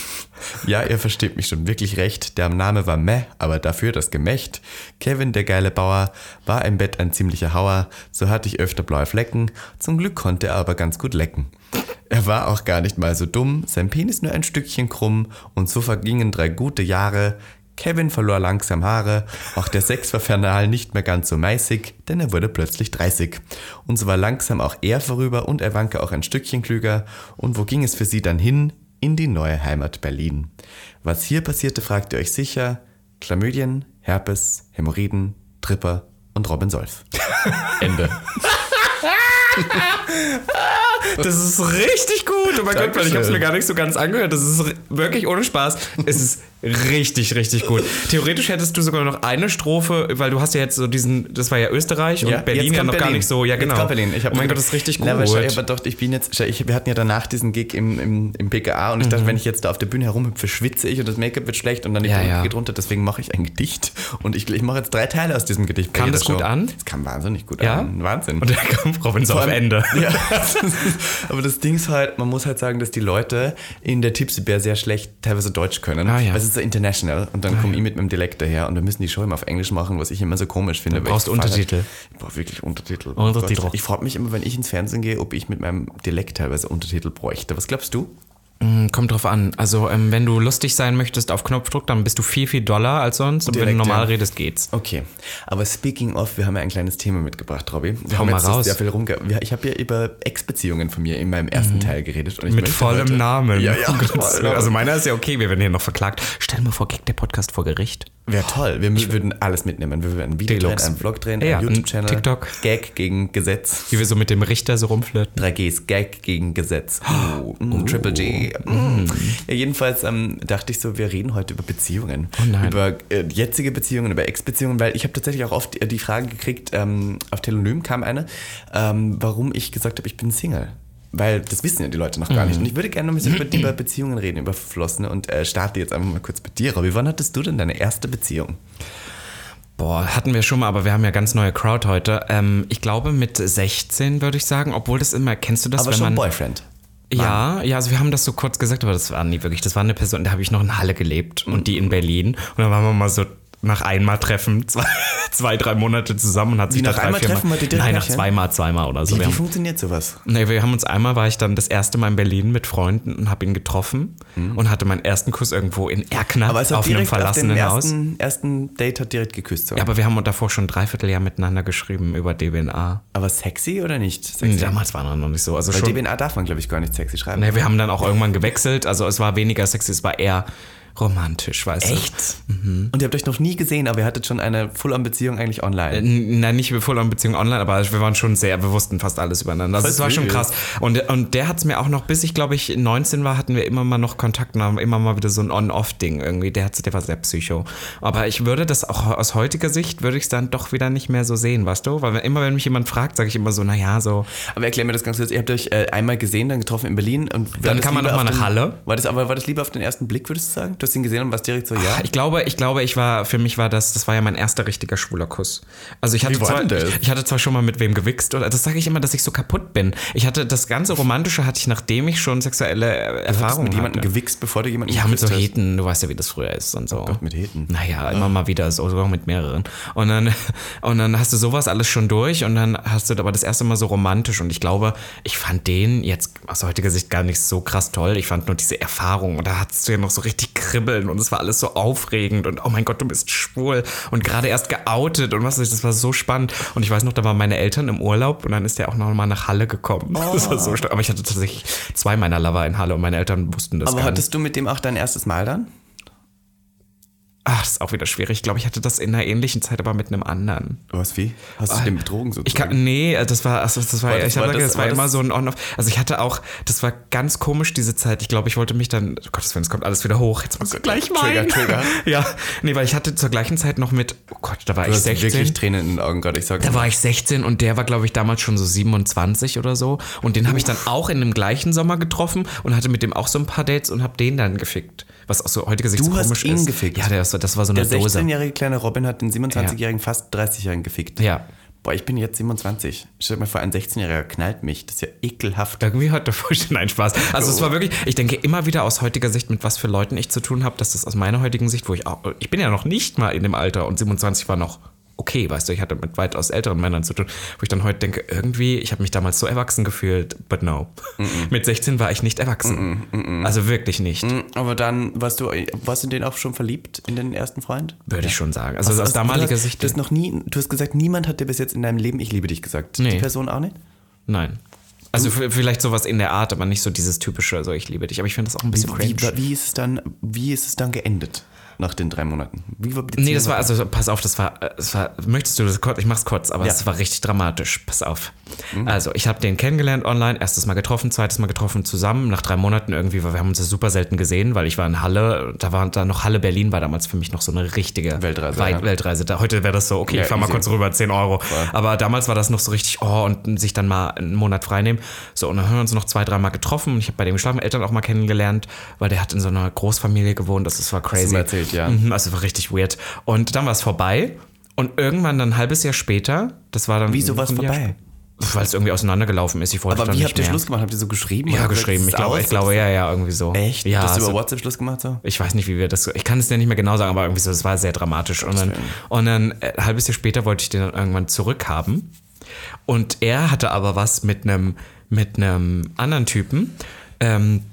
Ja, ihr versteht mich schon wirklich recht. Der Name war meh, aber dafür das Gemächt. Kevin, der geile Bauer, war im Bett ein ziemlicher Hauer. So hatte ich öfter blaue Flecken. Zum Glück konnte er aber ganz gut lecken. Er war auch gar nicht mal so dumm, sein Penis nur ein Stückchen krumm und so vergingen drei gute Jahre. Kevin verlor langsam Haare, auch der Sex war fernal nicht mehr ganz so meißig, denn er wurde plötzlich 30. Und so war langsam auch er vorüber und Evanke auch ein Stückchen klüger. Und wo ging es für sie dann hin? In die neue Heimat Berlin. Was hier passierte, fragt ihr euch sicher. Chlamydien, Herpes, Hämorrhoiden, Tripper und Robin Solf. Ende. Das ist richtig gut. Oh mein Gott, weil ich habe es mir gar nicht so ganz angehört. Das ist wirklich ohne Spaß. Es ist richtig, richtig gut. Theoretisch hättest du sogar noch eine Strophe, weil du hast ja jetzt so diesen, das war ja Österreich und Ja, Berlin jetzt ja noch gar Berlin. nicht so. Ja, Jetzt genau. kommt Berlin. Ich hab oh mein Gott, das ist richtig gut. Na, aber, schau, aber doch, ich bin jetzt, ich, wir hatten ja danach diesen Gig im, im, im PKA und ich Mhm. dachte, wenn ich jetzt da auf der Bühne herumhüpfe, schwitze ich und das Make-up wird schlecht und dann Ja, ja. geht runter. Deswegen mache ich ein Gedicht und ich, ich mache jetzt drei Teile aus diesem Gedicht. Kam das gut Show. an? Es kam wahnsinnig gut Ja? an. Wahnsinn. Und dann kommt Robin so Vor auf allem- Ende. Ja. Aber das Ding ist halt, man muss halt sagen, dass die Leute in der Tipsy Bear sehr schlecht teilweise Deutsch können. Ah, ja. Weil es ist so international. Und dann komme ich mit meinem Dialekt daher und wir müssen die Show immer auf Englisch machen, was ich immer so komisch finde. Du brauchst Untertitel. Halt, ich brauche wirklich Untertitel. Untertitel. Ich frage mich immer, wenn ich ins Fernsehen gehe, ob ich mit meinem Dialekt teilweise Untertitel bräuchte. Was glaubst du? Hm, Kommt drauf an. Also, ähm, wenn du lustig sein möchtest auf Knopfdruck, dann bist du viel, viel doller als sonst. Und wenn Direkt, du normal ja. redest, geht's. Okay, aber speaking of, wir haben ja ein kleines Thema mitgebracht, Robby. Wir Hau haben mal jetzt raus. sehr viel rumge Ich habe ja über Ex-Beziehungen von mir in meinem ersten Teil geredet. Und ich Mit vollem heute- Namen. Ja, ja. Gottes voll. Also meiner ist ja okay, wir werden hier noch verklagt. Stell mir vor, kriegt der Podcast vor Gericht. Wäre toll. Wir würden alles mitnehmen. Wir würden ein Video Deluxe. drehen, einen Vlog drehen, Ja, einen ein YouTube-Channel. TikTok. Gag gegen Gesetz. Wie wir so mit dem Richter so rumflirten. 3Gs, Gag gegen Gesetz. Uh, mm, Triple G. Mm. Ja, jedenfalls ähm, dachte ich so, wir reden heute über Beziehungen. Oh nein. Über äh, jetzige Beziehungen, über Ex-Beziehungen, weil ich habe tatsächlich auch oft die, die Frage gekriegt, ähm, auf Telonym kam eine, ähm, warum ich gesagt habe, ich bin Single. Weil das wissen ja die Leute noch gar Mhm. nicht. Und ich würde gerne noch ein bisschen über, über Beziehungen reden, über Verflossene und äh, starte jetzt einfach mal kurz bei dir, Robby. Wann hattest du denn deine erste Beziehung? Boah, hatten wir schon mal, aber wir haben ja ganz neue Crowd heute. Ähm, ich glaube mit 16 würde ich sagen, obwohl das immer, kennst du das, Aber wenn schon man... Boyfriend. Ja, ja, also wir haben das so kurz gesagt, aber das war nie wirklich. Das war eine Person, da habe ich noch in Halle gelebt und die in Berlin. Und dann waren wir mal so nach einmal Treffen, zwei, zwei drei Monate zusammen und hat sich nach da drei, einmal vier Treffen Nein, nach zweimal, zweimal oder so. Wie, wie haben, funktioniert sowas? nee, wir haben uns einmal, war ich dann das erste Mal in Berlin mit Freunden und habe ihn getroffen und hatte meinen ersten Kuss irgendwo in Erkner Mhm. Aber es auf einem direkt auf verlassenen dem Haus. ersten, ersten Date hat direkt geküsst. So. Ja, aber wir haben davor schon ein Dreivierteljahr miteinander geschrieben über DBNA. Aber sexy oder nicht? Sexy? Damals war er noch nicht so. Also Bei schon, DBNA darf man, glaube ich, gar nicht sexy schreiben. Nee, wir haben dann auch irgendwann gewechselt. Also es war weniger sexy, es war eher romantisch, weißt du. Echt? Und ihr habt euch noch nie gesehen, aber ihr hattet schon eine Full-on-Beziehung eigentlich online. N- Nein, nicht voll an Beziehung online, aber wir waren schon sehr, wir wussten fast alles übereinander. Also es war schon krass. Und, und der hat es mir auch noch, bis ich glaube ich 19 war, hatten wir immer mal noch Kontakt und haben immer mal wieder so ein On-Off-Ding irgendwie. Der, hat, der war sehr psycho. Aber ich würde das auch aus heutiger Sicht, würde ich es dann doch wieder nicht mehr so sehen, weißt du? Weil immer wenn mich jemand fragt, sage ich immer so, naja, so. Aber erklär mir das ganz kurz. Ihr habt euch äh, einmal gesehen, dann getroffen in Berlin. Und Dann das kann man lieber noch mal auf nach Halle. War das, aber war das lieber auf den ersten Blick, würdest du sagen? Du hast ihn gesehen und warst direkt so, ja. Ich glaube, ich glaube, ich war, für mich war das, das war ja mein erster richtiger schwuler Kuss. Also ich hatte, war zwar, ich, ich hatte zwar schon mal mit wem gewichst, oder das sage ich immer, dass ich so kaputt bin. Ich hatte das ganze Romantische hatte ich, nachdem ich schon sexuelle äh, Erfahrungen mit jemandem gewichst, bevor du jemanden Ja, mit so hast. Heten, du weißt ja, wie das früher ist und so. Oh Gott, mit Heten. Naja, immer mal wieder, so, sogar mit mehreren. Und dann, und dann hast du sowas alles schon durch und dann hast du aber das erste Mal so romantisch. Und ich glaube, ich fand den jetzt aus heutiger Sicht gar nicht so krass toll. Ich fand nur diese Erfahrung und da hattest du ja noch so richtig Kribbeln und es war alles so aufregend und oh mein Gott, du bist schwul und gerade erst geoutet und was weiß ich, das war so spannend. Und ich weiß noch, da waren meine Eltern im Urlaub und dann ist der auch noch mal nach Halle gekommen. Das war so stark. Aber ich hatte tatsächlich zwei meiner Lover in Halle und meine Eltern wussten das Aber hattest du mit dem auch dein erstes Mal dann? Ach, das ist auch wieder schwierig. Ich glaube, ich hatte das in einer ähnlichen Zeit, aber mit einem anderen. Was, wie? Hast du den betrogen Ich sozusagen? kann, nee, das war, also das war, War das- ich hab war gesagt, das- das war war immer das- so ein On-Off. Also ich hatte auch, das war ganz komisch diese Zeit. Ich glaube, ich wollte mich dann, oh Gottes Willen, es kommt alles wieder hoch. Jetzt muss ich gleich Trigger, weinen. Trigger. Ja, nee, weil ich hatte zur gleichen Zeit noch mit, oh Gott, da war du ich hast 16. wirklich Tränen in den Augen gerade, ich sag Da war ich 16 und der war, glaube ich, damals schon so 27 oder so. Und den habe ich dann auch in dem gleichen Sommer getroffen und hatte mit dem auch so ein paar Dates und habe den dann gefickt. Was aus so heutiger Sicht Du so hast komisch ihn ist. gefickt? Ja, der, das war so eine Der Dose. 16-jährige kleine Robin hat den 27-jährigen, fast 30-jährigen gefickt. Ja. Boah, ich bin jetzt 27. Stell dir mal vor, ein 16-Jähriger knallt mich. Das ist ja ekelhaft. Irgendwie hat der Vorstand einen Spaß. Also es war wirklich, ich denke immer wieder aus heutiger Sicht, mit was für Leuten ich zu tun habe, dass das aus meiner heutigen Sicht, wo ich auch, ich bin ja noch nicht mal in dem Alter und 27 war noch okay, weißt du, ich hatte mit weitaus älteren Männern zu tun, wo ich dann heute denke, irgendwie, ich habe mich damals so erwachsen gefühlt, but no. Mit 16 war ich nicht erwachsen. Also wirklich nicht, Mhm, Aber dann warst du, warst du in den auch schon verliebt, in den ersten Freund? würde ich schon sagen. Also Hast- aus damaliger du hast, Sicht, Du hast noch nie, du hast gesagt, niemand hat dir bis jetzt in deinem Leben Ich liebe dich gesagt. Nee. Die Person auch nicht? nein. Also vielleicht sowas in der Art, aber nicht so dieses typische, so ich liebe dich. Aber ich finde das auch ein bisschen Wie, cringe. wie, ist es dann, wie ist es dann geendet nach den drei Monaten? Wie war die Nee, das war, also pass auf, das war, das war, möchtest du das kurz, ich mach's kurz, aber Ja. es war richtig dramatisch, pass auf. Also, ich habe den kennengelernt online, erstes Mal getroffen, zweites Mal getroffen zusammen, nach drei Monaten irgendwie, weil wir haben uns ja super selten gesehen, weil ich war in Halle, da war da noch Halle Berlin, war damals für mich noch so eine richtige Weltreise, Weit, ja. Weltreise. Da, heute wäre das so, okay, Ja, ich fahr mal easy. kurz rüber, 10 Euro. Aber damals war das noch so richtig, oh, und sich dann mal einen Monat freinehmen. So, und dann haben wir uns noch zwei, dreimal getroffen. Ich habe bei dem geschlafen, Eltern auch mal kennengelernt, weil der hat in so einer Großfamilie gewohnt, das, das war crazy. mir erzählt, ja. Mhm, also war richtig weird. Und dann war es vorbei. Und irgendwann dann ein halbes Jahr später, das war dann. Wieso war es vorbei? Weil es irgendwie auseinandergelaufen ist. Ich wollte Aber wie habt ihr mehr. Schluss gemacht? Habt ihr so geschrieben? Ja, geschrieben. Ich glaube, ich glaube, ja, ja, irgendwie so. Echt? Ja, Hast du über WhatsApp Schluss gemacht so? ich weiß nicht, wie wir das. Ich kann es dir nicht mehr genau sagen, aber irgendwie so, es war sehr dramatisch. Und dann, und dann äh, ein halbes Jahr später wollte ich den dann irgendwann zurückhaben. Und er hatte aber was mit einem mit einem anderen Typen. Ähm,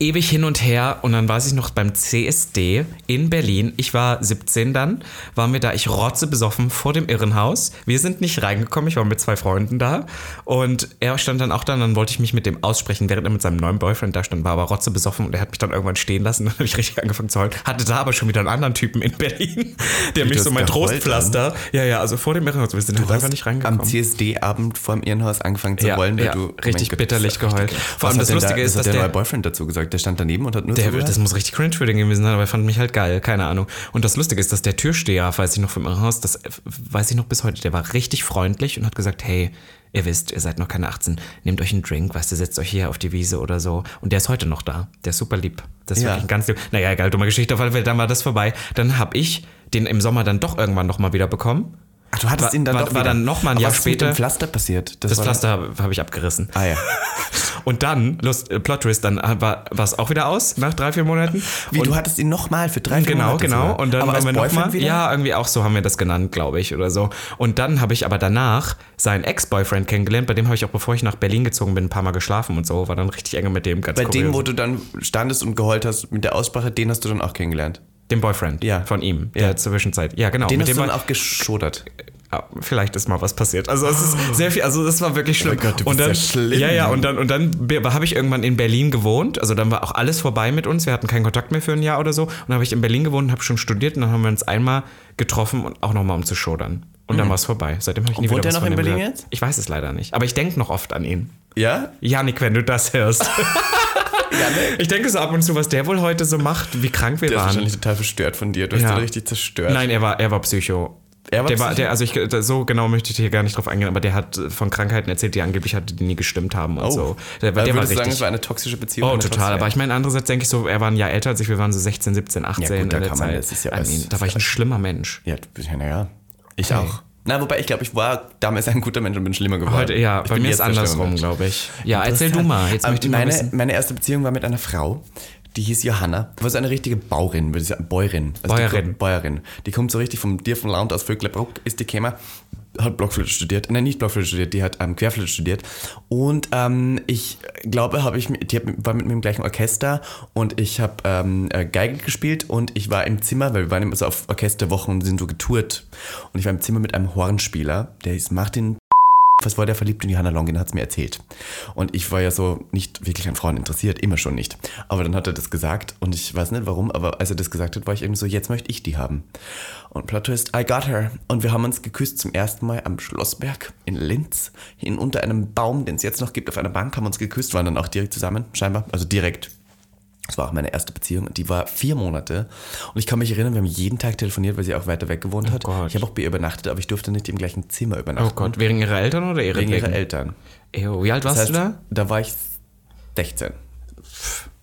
ewig hin und her und dann weiß ich noch beim CSD in Berlin, ich war 17 dann, waren wir da, ich rotze besoffen vor dem Irrenhaus. Wir sind nicht reingekommen, ich war mit zwei Freunden da und er stand dann auch da und dann wollte ich mich mit dem aussprechen, während er mit seinem neuen Boyfriend da stand, war aber rotze besoffen und er hat mich dann irgendwann stehen lassen, dann habe ich richtig angefangen zu heulen. Hatte da aber schon wieder einen anderen Typen in Berlin, der mich du so mein Trostpflaster, ja, ja, also vor dem Irrenhaus, wir sind halt einfach nicht Am reingekommen. CSD-Abend vor dem Irrenhaus angefangen zu Ja, wollen, weil ja, du richtig bitterlich geheult. Vor allem das Lustige da, ist, dass der der- neue Boyfriend dazu gesagt. Der stand daneben und hat nur Der, das muss richtig cringe für den gewesen sein, aber er fand mich halt geil, keine Ahnung. Und das Lustige ist, dass der Türsteher, weiß ich noch vom Irrenhaus, das äh, weiß ich noch bis heute, der war richtig freundlich und hat gesagt, hey, ihr wisst, ihr seid noch keine 18, nehmt euch einen Drink, weißt du, setzt euch hier auf die Wiese oder so. Und der ist heute noch da. Der ist super lieb. Das ist Ja. wirklich ein ganz lieb. Naja, egal, dumme Geschichte, auf alle Fälle, dann war das vorbei. Dann habe ich den im Sommer dann doch irgendwann nochmal wieder bekommen. Ach, du hattest war- ihn dann war- doch war dann noch mal ein Aber Jahr was ist mit später- dem Pflaster passiert? Das war Pflaster habe hab ich abgerissen. Ah ja. Und dann, Lust, äh, Plot Twist, dann war es auch wieder aus, nach drei, vier Monaten. Wie, und du hattest ihn nochmal für drei, vier Genau, Monate genau. sogar. Und dann Aber waren als wir noch mal, wieder? Ja, irgendwie auch so haben wir das genannt, glaube ich, oder so. Und dann habe ich aber danach seinen Ex-Boyfriend kennengelernt, bei dem habe ich auch, bevor ich nach Berlin gezogen bin, ein paar Mal geschlafen und so, war dann richtig enge mit dem. Ganz Bei dem, kurios. wo du dann standest und geheult hast mit der Aussprache, den hast du dann auch kennengelernt. Dem Boyfriend Ja. von ihm, Ja. der Zwischenzeit. Ja, genau. Den mit hast dem du auch geschodert. ah, vielleicht ist mal was passiert. Also es ist sehr viel, also das war wirklich schlimm. Oh Gott, du und bist dann, ja schlimm. Ja, ja, und dann, und dann habe ich irgendwann in Berlin gewohnt. Also dann war auch alles vorbei mit uns. Wir hatten keinen Kontakt mehr für ein Jahr oder so. Und dann habe ich in Berlin gewohnt und habe schon studiert. Und dann haben wir uns einmal getroffen und auch nochmal um zu schodern. Und dann war es vorbei. Seitdem habe ich nie Mhm. wohnt wieder er was noch von in Berlin gehört. jetzt? Ich weiß es leider nicht. Aber ich denke noch oft an ihn. Ja? Janik, wenn du das hörst. ich denke so ab und zu, was der wohl heute so macht, wie krank wir Der ist waren. wahrscheinlich total verstört von dir. Du hast Ja. ihn richtig zerstört. Nein, er war, er war Psycho. Er war der war, Psycho? der, also ich, so genau möchte ich hier gar nicht drauf eingehen, aber der hat von Krankheiten erzählt, die angeblich hatte, die nie gestimmt haben und Oh. so. Der, der war du sagen, richtig. es war eine toxische Beziehung? Oh, total. Aber ich meine, andererseits denke ich so, er war ein Jahr älter als ich, wir waren so 16, 17, 18 Ja, gut, da in der kann man- Zeit. das ist ja I mean, da war ich ein schlimmer Mensch. Ja, du- ja, naja. Ich Hey. auch. Na, wobei ich glaube, ich war damals ein guter Mensch und bin schlimmer geworden. Heute, ja, ich bei mir ist andersrum, glaube ich. Ja, erzähl du mal. Jetzt Ähm, möchte ich mal meine, wissen. meine erste Beziehung war mit einer Frau, die hieß Johanna. War so eine richtige Baurin, würde ich sagen. Bäuerin. Also Die, Bäuerin. kommt- Bäuerin. Die kommt so richtig vom Dir vom Land aus Vöglerbruck, ist die gekommen. Hat Blockflöte studiert. Nein, nicht Blockflöte studiert, die hat ähm, Querflöte studiert. Und ähm, ich glaube, habe ich, die hat, war mit mir im gleichen Orchester und ich habe ähm, äh, Geige gespielt und ich war im Zimmer, weil wir waren immer so auf Orchesterwochen und sind so getourt. Und ich war im Zimmer mit einem Hornspieler, der ist Martin was war der verliebt in Johanna Longin, hat es mir erzählt. Und ich war ja so nicht wirklich an Frauen interessiert, immer schon nicht. Aber dann hat er das gesagt und ich weiß nicht warum, aber als er das gesagt hat, war ich irgendwie so, jetzt möchte ich die haben. Und Plot Twist, I got her. Und wir haben uns geküsst zum ersten Mal am Schlossberg in Linz, hin unter einem Baum, den es jetzt noch gibt, auf einer Bank, haben uns geküsst, waren dann auch direkt zusammen, scheinbar, also direkt. Das war auch meine erste Beziehung und die war vier Monate. Und ich kann mich erinnern, wir haben jeden Tag telefoniert, weil sie auch weiter weg gewohnt hat. Gott. Ich habe auch bei ihr übernachtet, aber ich durfte nicht im gleichen Zimmer übernachten. Oh Gott, wegen ihrer Eltern oder ihrer Wegen ihrer Eltern. Ew, wie alt warst Das heißt, du da? da war ich 16.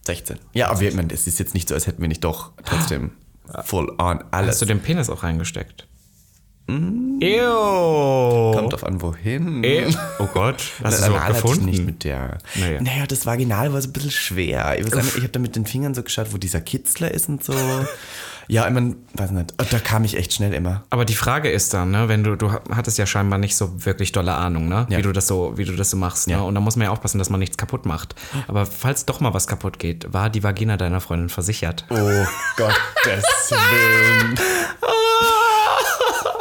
16. Ja, aber ich meine, es ist jetzt nicht so, als hätten wir nicht doch trotzdem full on alles. Hast du den Penis auch reingesteckt? Ew. Kommt drauf an, wohin. Ew. Oh Gott, hast du ich gefunden? nicht mit der. Naja. Naja, das Vaginal war so ein bisschen schwer. Ich, ich habe da mit den Fingern so geschaut, wo dieser Kitzler ist und so. ja, ich meine, weiß nicht. Oh, Da kam ich echt schnell immer. Aber die Frage ist dann, ne, wenn du, du hattest ja scheinbar nicht so wirklich dolle Ahnung, ne, Ja. wie du das so, wie du das so machst, Ja. ne? Und da muss man ja aufpassen, dass man nichts kaputt macht. Aber falls doch mal was kaputt geht, war die Vagina deiner Freundin versichert? Oh Gottes Willen.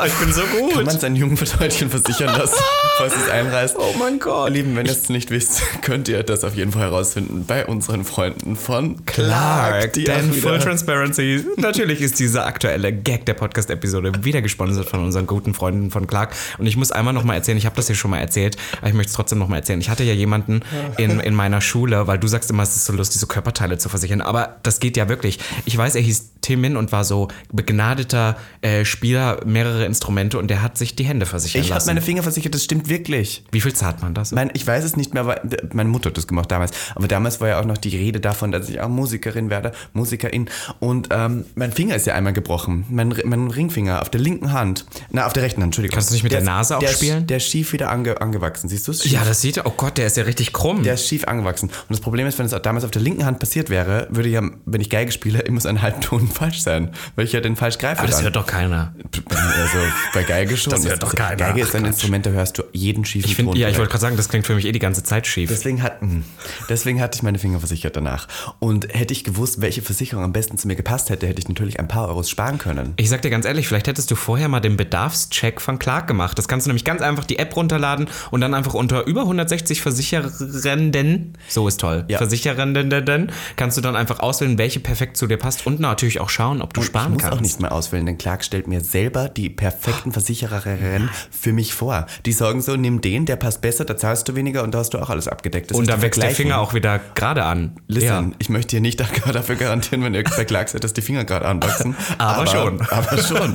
Ich bin so gut. Kann man sein Jungfräulein versichern lassen, falls es einreißt? Oh mein Gott. Lieben, wenn ihr es nicht wisst, könnt ihr das auf jeden Fall herausfinden bei unseren Freunden von Clark, Clark. denn Full Transparency, natürlich ist diese aktuelle Gag der Podcast-Episode wieder gesponsert von unseren guten Freunden von Clark. Und ich muss einmal nochmal erzählen, ich habe das hier schon mal erzählt, aber ich möchte es trotzdem nochmal erzählen. Ich hatte ja jemanden in, in meiner Schule, weil du sagst immer, es ist so lustig, so Körperteile zu versichern, aber das geht ja wirklich. Ich weiß, er hieß Timin und war so begnadeter äh, Spieler, mehrere Instrumente und der hat sich die Hände versichern Ich habe meine Finger versichert, das stimmt wirklich. Wie viel zahlt man das? Mein, ich weiß es nicht mehr, aber meine Mutter hat das gemacht damals. Aber damals war ja auch noch die Rede davon, dass ich auch Musikerin werde, Musikerin. Und ähm, mein Finger ist ja einmal gebrochen. Mein, mein Ringfinger auf der linken Hand. Na, auf der rechten Hand, Entschuldigung. Kannst du nicht mit der ist- Nase auch der ist- spielen? Der ist schief wieder ange, angewachsen. Siehst du es? ja, das sieht. Oh Gott, der ist ja richtig krumm. Der ist schief angewachsen. Und das Problem ist, wenn es damals auf der linken Hand passiert wäre, würde ja, wenn ich Geige spiele, immer so ein halben Ton falsch sein. Weil ich ja den falsch greife. aber das dann. hört doch keiner. Also bei Geige schon. Das hört doch keiner. Geige ist ein Ach, Instrument, da hörst du jeden schiefen Ich find, Ton. ja, ich wollte gerade sagen, das klingt für mich eh die ganze Zeit schief. Deswegen, hat, mh, deswegen hatte ich meine Finger versichert danach. Und hätte ich gewusst, welche Versicherung am besten zu mir gepasst hätte, hätte ich natürlich ein paar Euros sparen können. Ich sag dir ganz ehrlich, vielleicht hättest du vorher mal den Bedarfscheck von Clark gemacht. Das kannst du nämlich ganz einfach die App runterladen und dann einfach unter über 160 Versicherenden, so ist toll, Ja. Versicherenden, kannst du dann einfach auswählen, welche perfekt zu dir passt und natürlich auch schauen, ob du ich sparen muss kannst. auch nicht mehr auswählen, denn Clark stellt mir selber die perfekten Versichererinnen für mich vor. Die sagen so, nimm den, der passt besser, da zahlst du weniger und da hast du auch alles abgedeckt. Das und da wächst der. Finger auch wieder gerade an. Listen, ich möchte dir nicht dafür garantieren, wenn ihr bei Clark seid, dass die Finger gerade anwachsen. Aber schon. Aber schon.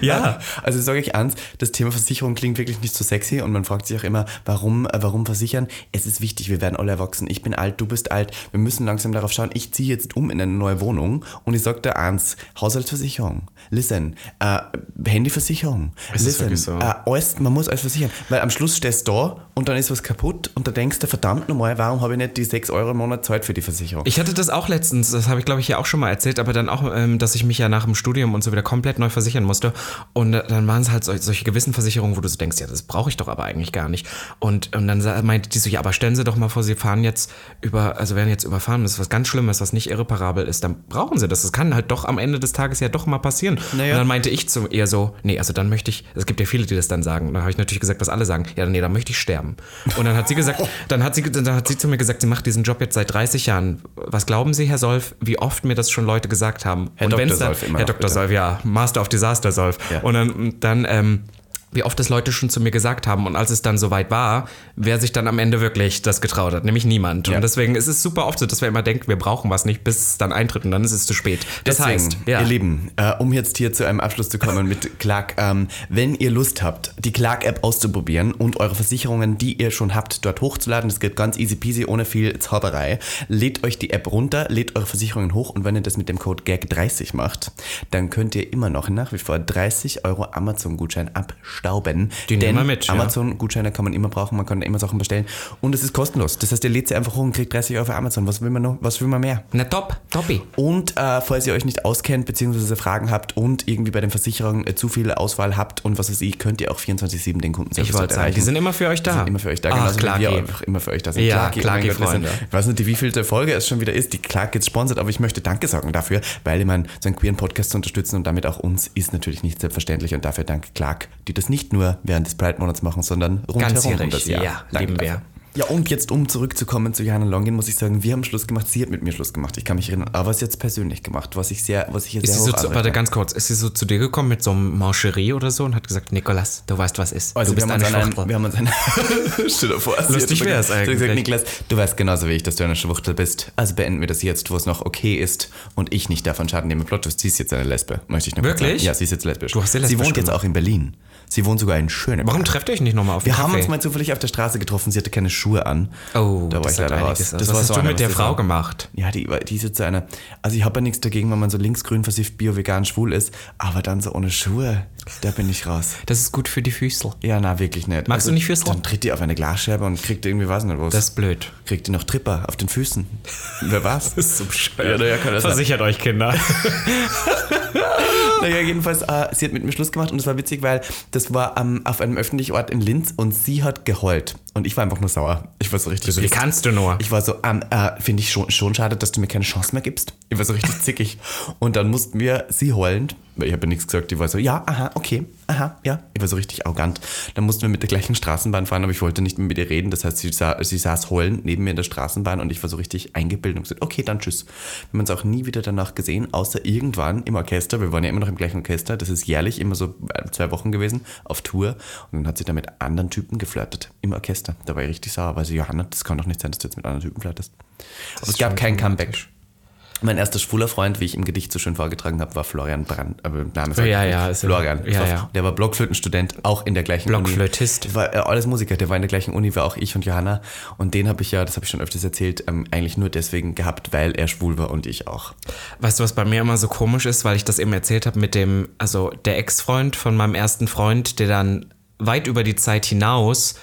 Ja. Also sage ich eins, das Thema Versicherung klingt wirklich nicht so sexy und man fragt sich auch immer, warum, äh, warum versichern? Es ist wichtig, wir werden alle erwachsen. Ich bin alt, du bist alt. Wir müssen langsam darauf schauen, ich ziehe jetzt um in eine neue Wohnung und ich sage dir eins, Haushaltsversicherung. Listen, äh, Handyversicherung. Ist das Listen, wirklich so? äh, alles, man muss alles versichern. Weil am Schluss stehst du da und dann ist was kaputt und da denkst du, verdammt nochmal, warum habe ich nicht die 6 Euro im Monat Zeit für die Versicherung? Ich hatte das auch letztens, das habe ich glaube ich ja auch schon mal erzählt, aber dann auch, ähm, dass ich mich ja nach dem Studium und so wieder komplett neu versichern musste. Und äh, dann waren es halt sol- solche gewissen Versicherungen, wo du so denkst, ja, das brauche ich doch aber eigentlich gar nicht. Und, und dann meinte die so, ja, aber stellen Sie doch mal vor, Sie fahren jetzt über, also werden jetzt überfahren, das ist was ganz Schlimmes, was nicht irreparabel ist, dann brauchen Sie das. Das kann halt doch am Ende des Tages ja doch mal passieren. Naja. Und dann meinte ich zu ihr so, nee, also dann möchte ich, es gibt ja viele, die das dann sagen. Dann habe ich natürlich gesagt, was alle sagen. Ja, nee, dann möchte ich sterben. Und dann hat sie gesagt, dann hat sie, dann hat sie zu mir gesagt, sie macht diesen Job jetzt seit 30 Jahren. Was glauben Sie, Herr Solf, wie oft mir das schon Leute gesagt haben? Herr Und Dr. Solf immer Herr Dr. Solf, ja, Master of Disaster Solf. Ja. Und dann, dann ähm, wie oft das Leute schon zu mir gesagt haben und als es dann soweit war, wer sich dann am Ende wirklich das getraut hat, nämlich niemand. Ja. Und deswegen ist es super oft so, dass wir immer denken, wir brauchen was nicht, bis es dann eintritt und dann ist es zu spät. Das Deswegen, heißt, ja. ihr Lieben, äh, um jetzt hier zu einem Abschluss zu kommen mit Clark, ähm, wenn ihr Lust habt, die Clark-App auszuprobieren und eure Versicherungen, die ihr schon habt, dort hochzuladen, das geht ganz easy peasy, ohne viel Zauberei, lädt euch die App runter, lädt eure Versicherungen hoch und wenn ihr das mit dem Code GAG30 macht, dann könnt ihr immer noch nach wie vor 30 Euro Amazon-Gutschein abstauben. Die nehmen Denn wir mit. Amazon-Gutscheine kann man immer brauchen, man kann immer Sachen bestellen und es ist kostenlos. Das heißt, ihr lädt sie einfach hoch und kriegt 30 Euro für Amazon. Was will man noch? Was will man mehr? Na top, toppi. Und äh, falls ihr euch nicht auskennt bzw. Fragen habt und irgendwie bei den Versicherungen äh, zu viel Auswahl habt und was weiß ich, könnt ihr auch 24-7 den Ich wollte dort sagen, erreichen. die sind immer für euch da. Die sind immer für euch da, Clarky. wie wir einfach immer für euch da sind. Ja, oh Gott, wir sind- Freunde. Ich weiß nicht, wie vielte Folge es schon wieder ist, die Clark jetzt sponsert, aber ich möchte Danke sagen dafür, weil ich meine, so einen queeren Podcast zu unterstützen und damit auch uns ist natürlich nicht selbstverständlich und dafür danke Clark, die das nicht nur während des Pride-Monats machen, sondern rundherum um das Jahr. ja, lieben wir. Ja, und jetzt um zurückzukommen zu Johanna Longin, muss ich sagen, wir haben Schluss gemacht, sie hat mit mir Schluss gemacht. Ich kann mich erinnern, aber was jetzt persönlich gemacht, was ich sehr, was ich jetzt sehr sie so zu, warte, ganz kurz, ist sie so zu dir gekommen mit so einem Mancherie oder so und hat gesagt, Nikolas, du weißt, was ist. Also du bist wir haben, uns eine Schwuchtel. wir haben uns an Stell dir vor, sie Lustig hat wär's gesagt, sie hat gesagt, eigentlich. Niklas, du weißt genauso wie ich, dass du eine Schwuchtel bist. Also beenden wir das jetzt, wo es noch okay ist und ich nicht davon Schaden nehme. Plot, sie ist jetzt eine Lesbe, möchte ich nur Wirklich? sagen. Ja, sie ist jetzt lesbisch. Du hast sie sie lesbisch wohnt jetzt gemacht. auch in Berlin. Sie wohnt sogar in Schöneberg. Warum trefft ihr euch nicht nochmal auf Wir einen haben Kaffee? uns mal zufällig auf der Straße getroffen, sie hatte keine Schuhe an. Oh, da war das ich leider raus. Das was war hast so du mit der was Frau gemacht? Ja, die, die ist jetzt so eine. Also ich habe ja nichts dagegen, wenn man so linksgrün versifft, bio, vegan, schwul ist, aber dann so ohne Schuhe, da bin ich raus. Das ist gut für die Füße. Ja, na, wirklich nicht. Magst du nicht Füße? Dann tritt die auf eine Glasscherbe und kriegt irgendwie, weiß nicht was. Das ist blöd. kriegt die noch Tripper auf den Füßen. Wer war's? Das ist so bescheuert. Ja, ja, das sein. Versichert euch, Kinder. Naja, jedenfalls, äh, sie hat mit mir Schluss gemacht und es war witzig, weil das war ähm, auf einem öffentlichen Ort in Linz und sie hat geheult. Und ich war einfach nur sauer. Ich war so richtig Wie pissed. kannst du nur? Ich war so, ähm, äh, finde ich schon, schon schade, dass du mir keine Chance mehr gibst. Ich war so richtig zickig. Und dann mussten wir, sie heulend, weil ich habe ja nichts gesagt, die war so, ja, aha, okay, aha, ja. Ich war so richtig arrogant. Dann mussten wir mit der gleichen Straßenbahn fahren, aber ich wollte nicht mehr mit ihr reden. Das heißt, sie, sa sie saß heulend neben mir in der Straßenbahn und ich war so richtig eingebildet und gesagt, okay, dann tschüss. Wir haben uns auch nie wieder danach gesehen, außer irgendwann im Orchester. Wir waren ja immer noch im gleichen Orchester. Das ist jährlich immer so äh, zwei Wochen gewesen auf Tour. Und dann hat sie da mit anderen Typen geflirtet im Orchester. Da war ich richtig sauer, weil sie, Johanna, das kann doch nicht sein, dass du jetzt mit anderen Typen flirtest. Aber es gab kein. Comeback. Mein erster schwuler Freund, wie ich im Gedicht so schön vorgetragen habe, war Florian Brandt. Aber Name Ja, ja, ist ja- Florian. ja, War- ja. Der war Blockflötenstudent, auch in der gleichen Blockflötist. Uni. War äh, alles Musiker, der war in der gleichen Uni wie auch ich und Johanna. Und den habe ich ja, das habe ich schon öfters erzählt, ähm, eigentlich nur deswegen gehabt, weil er schwul war und ich auch. Weißt du, was bei mir immer so komisch ist, weil ich das eben erzählt habe mit dem, also der Ex-Freund von meinem ersten Freund, der dann weit über die Zeit hinaus,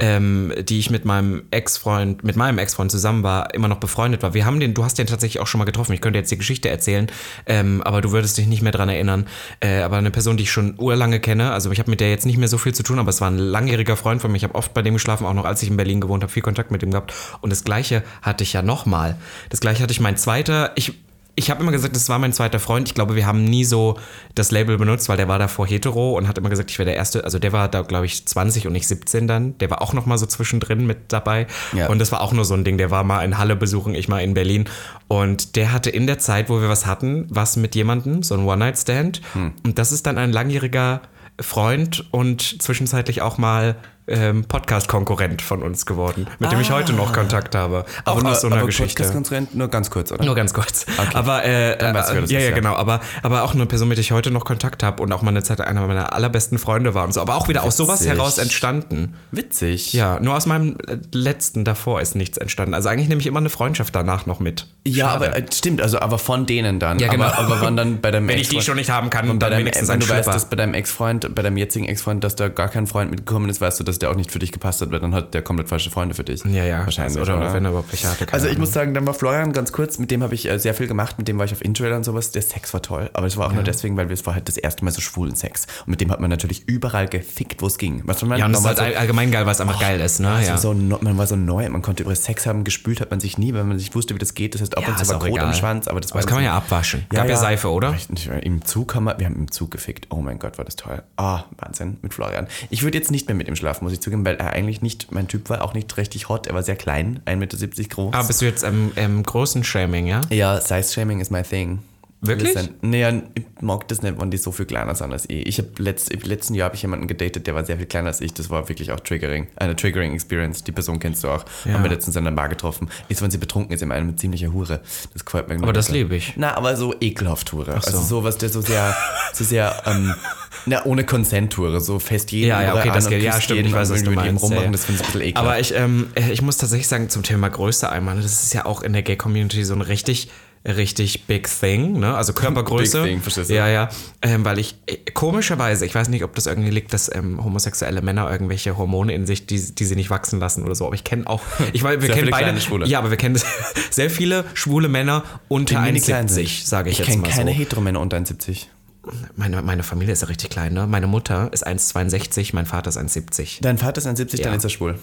ähm, die ich mit meinem Ex-Freund, mit meinem Ex-Freund zusammen war, immer noch befreundet war. Wir haben den, du hast den tatsächlich auch schon mal getroffen. Ich könnte jetzt die Geschichte erzählen, ähm, aber du würdest dich nicht mehr dran erinnern. Äh, aber eine Person, die ich schon urlange kenne, also ich habe mit der jetzt nicht mehr so viel zu tun, aber es war ein langjähriger Freund von mir. Ich habe oft bei dem geschlafen, auch noch als ich in Berlin gewohnt habe, viel Kontakt mit ihm gehabt. Und das Gleiche hatte ich ja nochmal. Das Gleiche hatte ich mein zweiter, ich ich habe immer gesagt, das war mein zweiter Freund. Ich glaube, wir haben nie so das Label benutzt, weil der war davor hetero und hat immer gesagt, ich wäre der Erste. Also der war da, glaube ich, 20 und ich 17 dann. Der war auch noch mal so zwischendrin mit dabei. Ja. Und das war auch nur so ein Ding. Der war mal in Halle besuchen, ich mal in Berlin. Und der hatte in der Zeit, wo wir was hatten, was mit jemandem, so ein One-Night-Stand. Hm. Und das ist dann ein langjähriger Freund und zwischenzeitlich auch mal ähm, Podcast-Konkurrent von uns geworden, mit dem ich heute noch Kontakt habe. Auch aus so einer Ah. aber Geschichte. Podcast-Konkurrent nur ganz kurz, oder? Nur ganz kurz. Aber äh, Dann weißt du, wer das ja, ist, ja, genau. Aber, aber auch eine Person, mit der ich heute noch Kontakt habe und auch mal eine Zeit einer meiner allerbesten Freunde war und so. Aber auch wieder aus sowas Witzig. heraus entstanden. Witzig. Ja, nur aus meinem äh, letzten davor ist nichts entstanden. Also eigentlich nehme ich immer eine Freundschaft danach noch mit. Ja, Schade. aber äh, stimmt, also aber von denen dann. Ja, genau. Aber, aber wann dann bei deinem Wenn ich die schon nicht haben kann, Und dann deinem, wenigstens wenn ein du weißt, dass bei deinem Ex-Freund, bei deinem jetzigen Ex-Freund, dass da gar kein Freund mitgekommen ist, weißt du, dass dass der auch nicht für dich gepasst hat, weil dann hat der komplett falsche Freunde für dich. Ja, ja. Wahrscheinlich. Oder, oder? wenn er überhaupt welche hatte. Also ich Ahnung. muss sagen, dann war Florian ganz kurz, mit dem habe ich äh, sehr viel gemacht, mit dem war ich auf Interrail und sowas. Der Sex war toll, aber es war auch nur deswegen, weil wir es war halt das erste Mal so schwulen Sex. Und mit dem hat man natürlich überall gefickt, wo es ging. Was man Ja, und das normal halt all- allgemein geil, weil es einfach geil ist, ne? Also Ja. so, man war so neu, man konnte über Sex haben, gespült hat man sich nie, weil man nicht wusste, wie das geht. Das heißt, ab Ja, und zu war Kot am Schwanz, aber das war das kann man so- ja abwaschen. Gab ja, Seife, oder? Im Zug haben wir, wir haben im Zug gefickt. Oh mein Gott, war das toll. Ah, Wahnsinn, mit Florian. Ich würde jetzt nicht mehr mit ihm schlafen, muss ich zugeben, weil er eigentlich nicht, mein Typ war auch nicht richtig hot. Er war sehr klein, 1,70 Meter groß. Ah, bist du jetzt im, im großen Shaming, ja? Ja, Size-Shaming ist my thing. Wirklich? Nee, ich mag das nicht, wenn die so viel kleiner sind als ich. Ich habe letzt, im letzten Jahr habe ich jemanden gedatet, der war sehr viel kleiner als ich. Das war wirklich auch triggering. Eine triggering Experience. Die Person kennst du auch. Ja. Haben wir letztens an der Bar getroffen. Ist, wenn sie betrunken ist, immer eine ziemliche Hure. Das gefällt mir Aber das liebe ich. Na, aber so ekelhaft Hure. so. Also sowas, der so sehr, so sehr, ähm, na, ohne Consent-Hure. So fest jeden Ja, ja, okay, das geht. Ja, stimmt, ich weiß, was du meinst, rummachen. ja. Das finde ich ein bisschen ekelhaft. Aber ich, ähm, ich muss tatsächlich sagen, zum Thema Größe einmal, das ist ja auch in der Gay-Community so ein richtig, richtig big thing, ne? Also Körpergröße. Big thing, verstehst du? Ja, ja. Ähm, weil ich, äh, komischerweise, ich weiß nicht, ob das irgendwie liegt, dass ähm, homosexuelle Männer irgendwelche Hormone in sich, die, die sie nicht wachsen lassen oder so. Aber ich kenne auch, ich weiß, wir Sehr kennen beide. Schwule. Ja, aber wir kennen sehr viele schwule Männer unter mini klein sind. 1,70, sage ich, Ich jetzt kenne mal keine so. Heteromänner unter 1,70. Meine, meine Familie ist ja richtig klein, ne? Meine Mutter ist 1,62, mein Vater ist 1,70. Dein Vater ist 1,70, dann Ja. ist er schwul.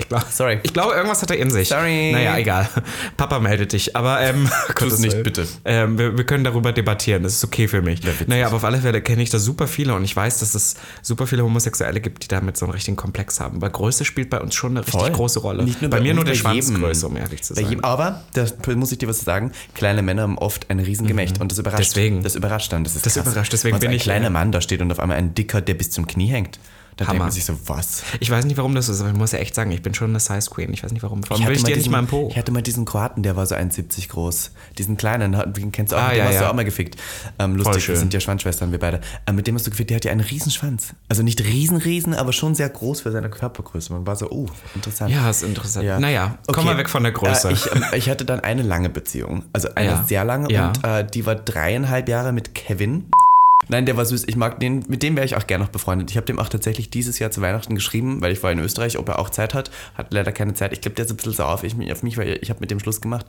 Ich glaub, Sorry. Ich glaube, irgendwas hat er in sich. Sorry. Naja, egal. Papa meldet dich. Aber ähm, Gottes nicht, bitte. Ähm, wir, wir können darüber debattieren. Das ist okay für mich. naja, aber auf alle Fälle kenne ich da super viele und ich weiß, dass es super viele Homosexuelle gibt, die damit so einen richtigen Komplex haben. Weil Größe spielt bei uns schon eine richtig Voll. große Rolle. Nicht nur bei, bei mir nur der. Schwanzgröße, um ehrlich zu sein. aber, da muss ich dir was sagen, kleine Männer haben oft ein Riesengemächt und das überrascht. Mhm. Deswegen. Das überrascht dann. Das, ist Das krass. überrascht, deswegen Wenn bin ein ich, kleiner äh, Mann da steht und auf einmal ein Dicker, der bis zum Knie hängt. Da denkt Hammer. man sich so, was? Ich weiß nicht, warum das so ist, aber ich muss ja echt sagen, ich bin schon eine Size Queen. Ich weiß nicht warum. Warum will ich dir nicht diesen, mal im Po? Ich hatte mal diesen Kroaten, der war so 1,70 groß. Diesen kleinen, den kennst du auch, Ah, mit dem ja, hast ja. du auch mal gefickt. Ähm, lustig, wir sind ja Schwanzschwestern, wir beide. Ähm, mit dem hast du gefickt, der hat ja einen riesen Schwanz. Also nicht riesen, riesen, aber schon sehr groß für seine Körpergröße. Man war so, oh, interessant. Ja, ist interessant. Ja. Naja, komm Okay. mal weg von der Größe. Äh, ich, ähm, ich hatte dann eine lange Beziehung. Also eine Ja. sehr lange Ja. und äh, die war dreieinhalb Jahre mit Kevin. Nein, der war süß. Ich mag den, mit dem wäre ich auch gerne noch befreundet. Ich habe dem auch tatsächlich dieses Jahr zu Weihnachten geschrieben, weil ich war in Österreich, ob er auch Zeit hat. Hat leider keine Zeit. Ich glaube, der ist ein bisschen sauer auf, ich, auf mich, weil ich habe mit dem Schluss gemacht.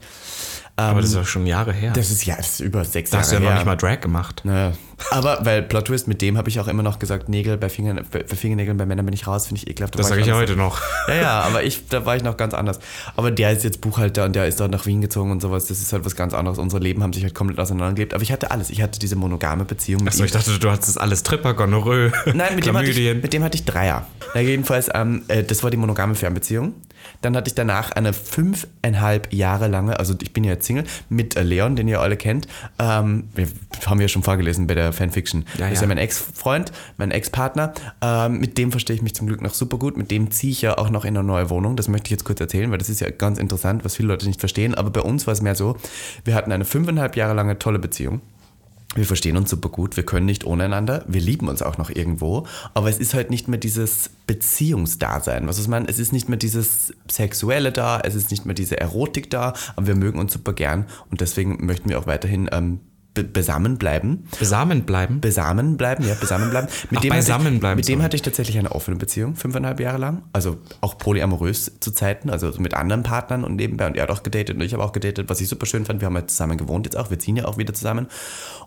aber das ist doch schon Jahre her. Das ist ja das ist über sechs da Jahre hast du ja noch her. nicht mal Drag gemacht. Naja. Aber weil Plot Twist, mit dem habe ich auch immer noch gesagt, Nägel bei, Fingern, bei Fingernägeln bei Männern bin ich raus, finde ich ekelhaft. Da Das sage ich ja heute noch. Ja, ja, aber ich, da war ich noch ganz anders. Aber der ist jetzt Buchhalter und der ist dort nach Wien gezogen und sowas. Das ist halt was ganz anderes. Unsere Leben haben sich halt komplett auseinandergelebt. Aber ich hatte alles. Ich hatte diese monogame Beziehung mit Achso, ich dachte, du hattest alles Tripper, Gonorrhoe, Nein, mit dem, hatte ich, mit dem hatte ich Dreier. Na, jedenfalls, ähm, äh, das war die monogame Fernbeziehung. Dann hatte ich danach eine fünfeinhalb Jahre lange, also ich bin ja jetzt Single, mit äh, Leon, den ihr alle kennt. Ähm, wir haben wir ja schon vorgelesen bei der Fanfiction. Ja, das ist ja. ja mein Ex-Freund, mein Ex-Partner. Ähm, mit dem verstehe ich mich zum Glück noch super gut. Mit dem ziehe ich ja auch noch in eine neue Wohnung. Das möchte ich jetzt kurz erzählen, weil das ist ja ganz interessant, was viele Leute nicht verstehen. Aber bei uns war es mehr so, wir hatten eine fünfeinhalb Jahre lange tolle Beziehung. Wir verstehen uns super gut, wir können nicht ohne einander, wir lieben uns auch noch irgendwo, aber es ist halt nicht mehr dieses Beziehungsdasein. Was ich meine, es ist nicht mehr dieses Sexuelle da, es ist nicht mehr diese Erotik da, aber wir mögen uns super gern und deswegen möchten wir auch weiterhin ähm, be besamen bleiben. Besamen bleiben. Besamen bleiben, ja, besamen bleiben. Mit Ach, dem beisammen hatte ich, bleiben, Mit dem hatte ich tatsächlich eine offene Beziehung, fünfeinhalb Jahre lang. Also auch polyamorös zu Zeiten, also mit anderen Partnern und nebenbei. Und er hat auch gedatet und ich habe auch gedatet, was ich super schön fand. Wir haben halt zusammen gewohnt jetzt auch, wir ziehen ja auch wieder zusammen.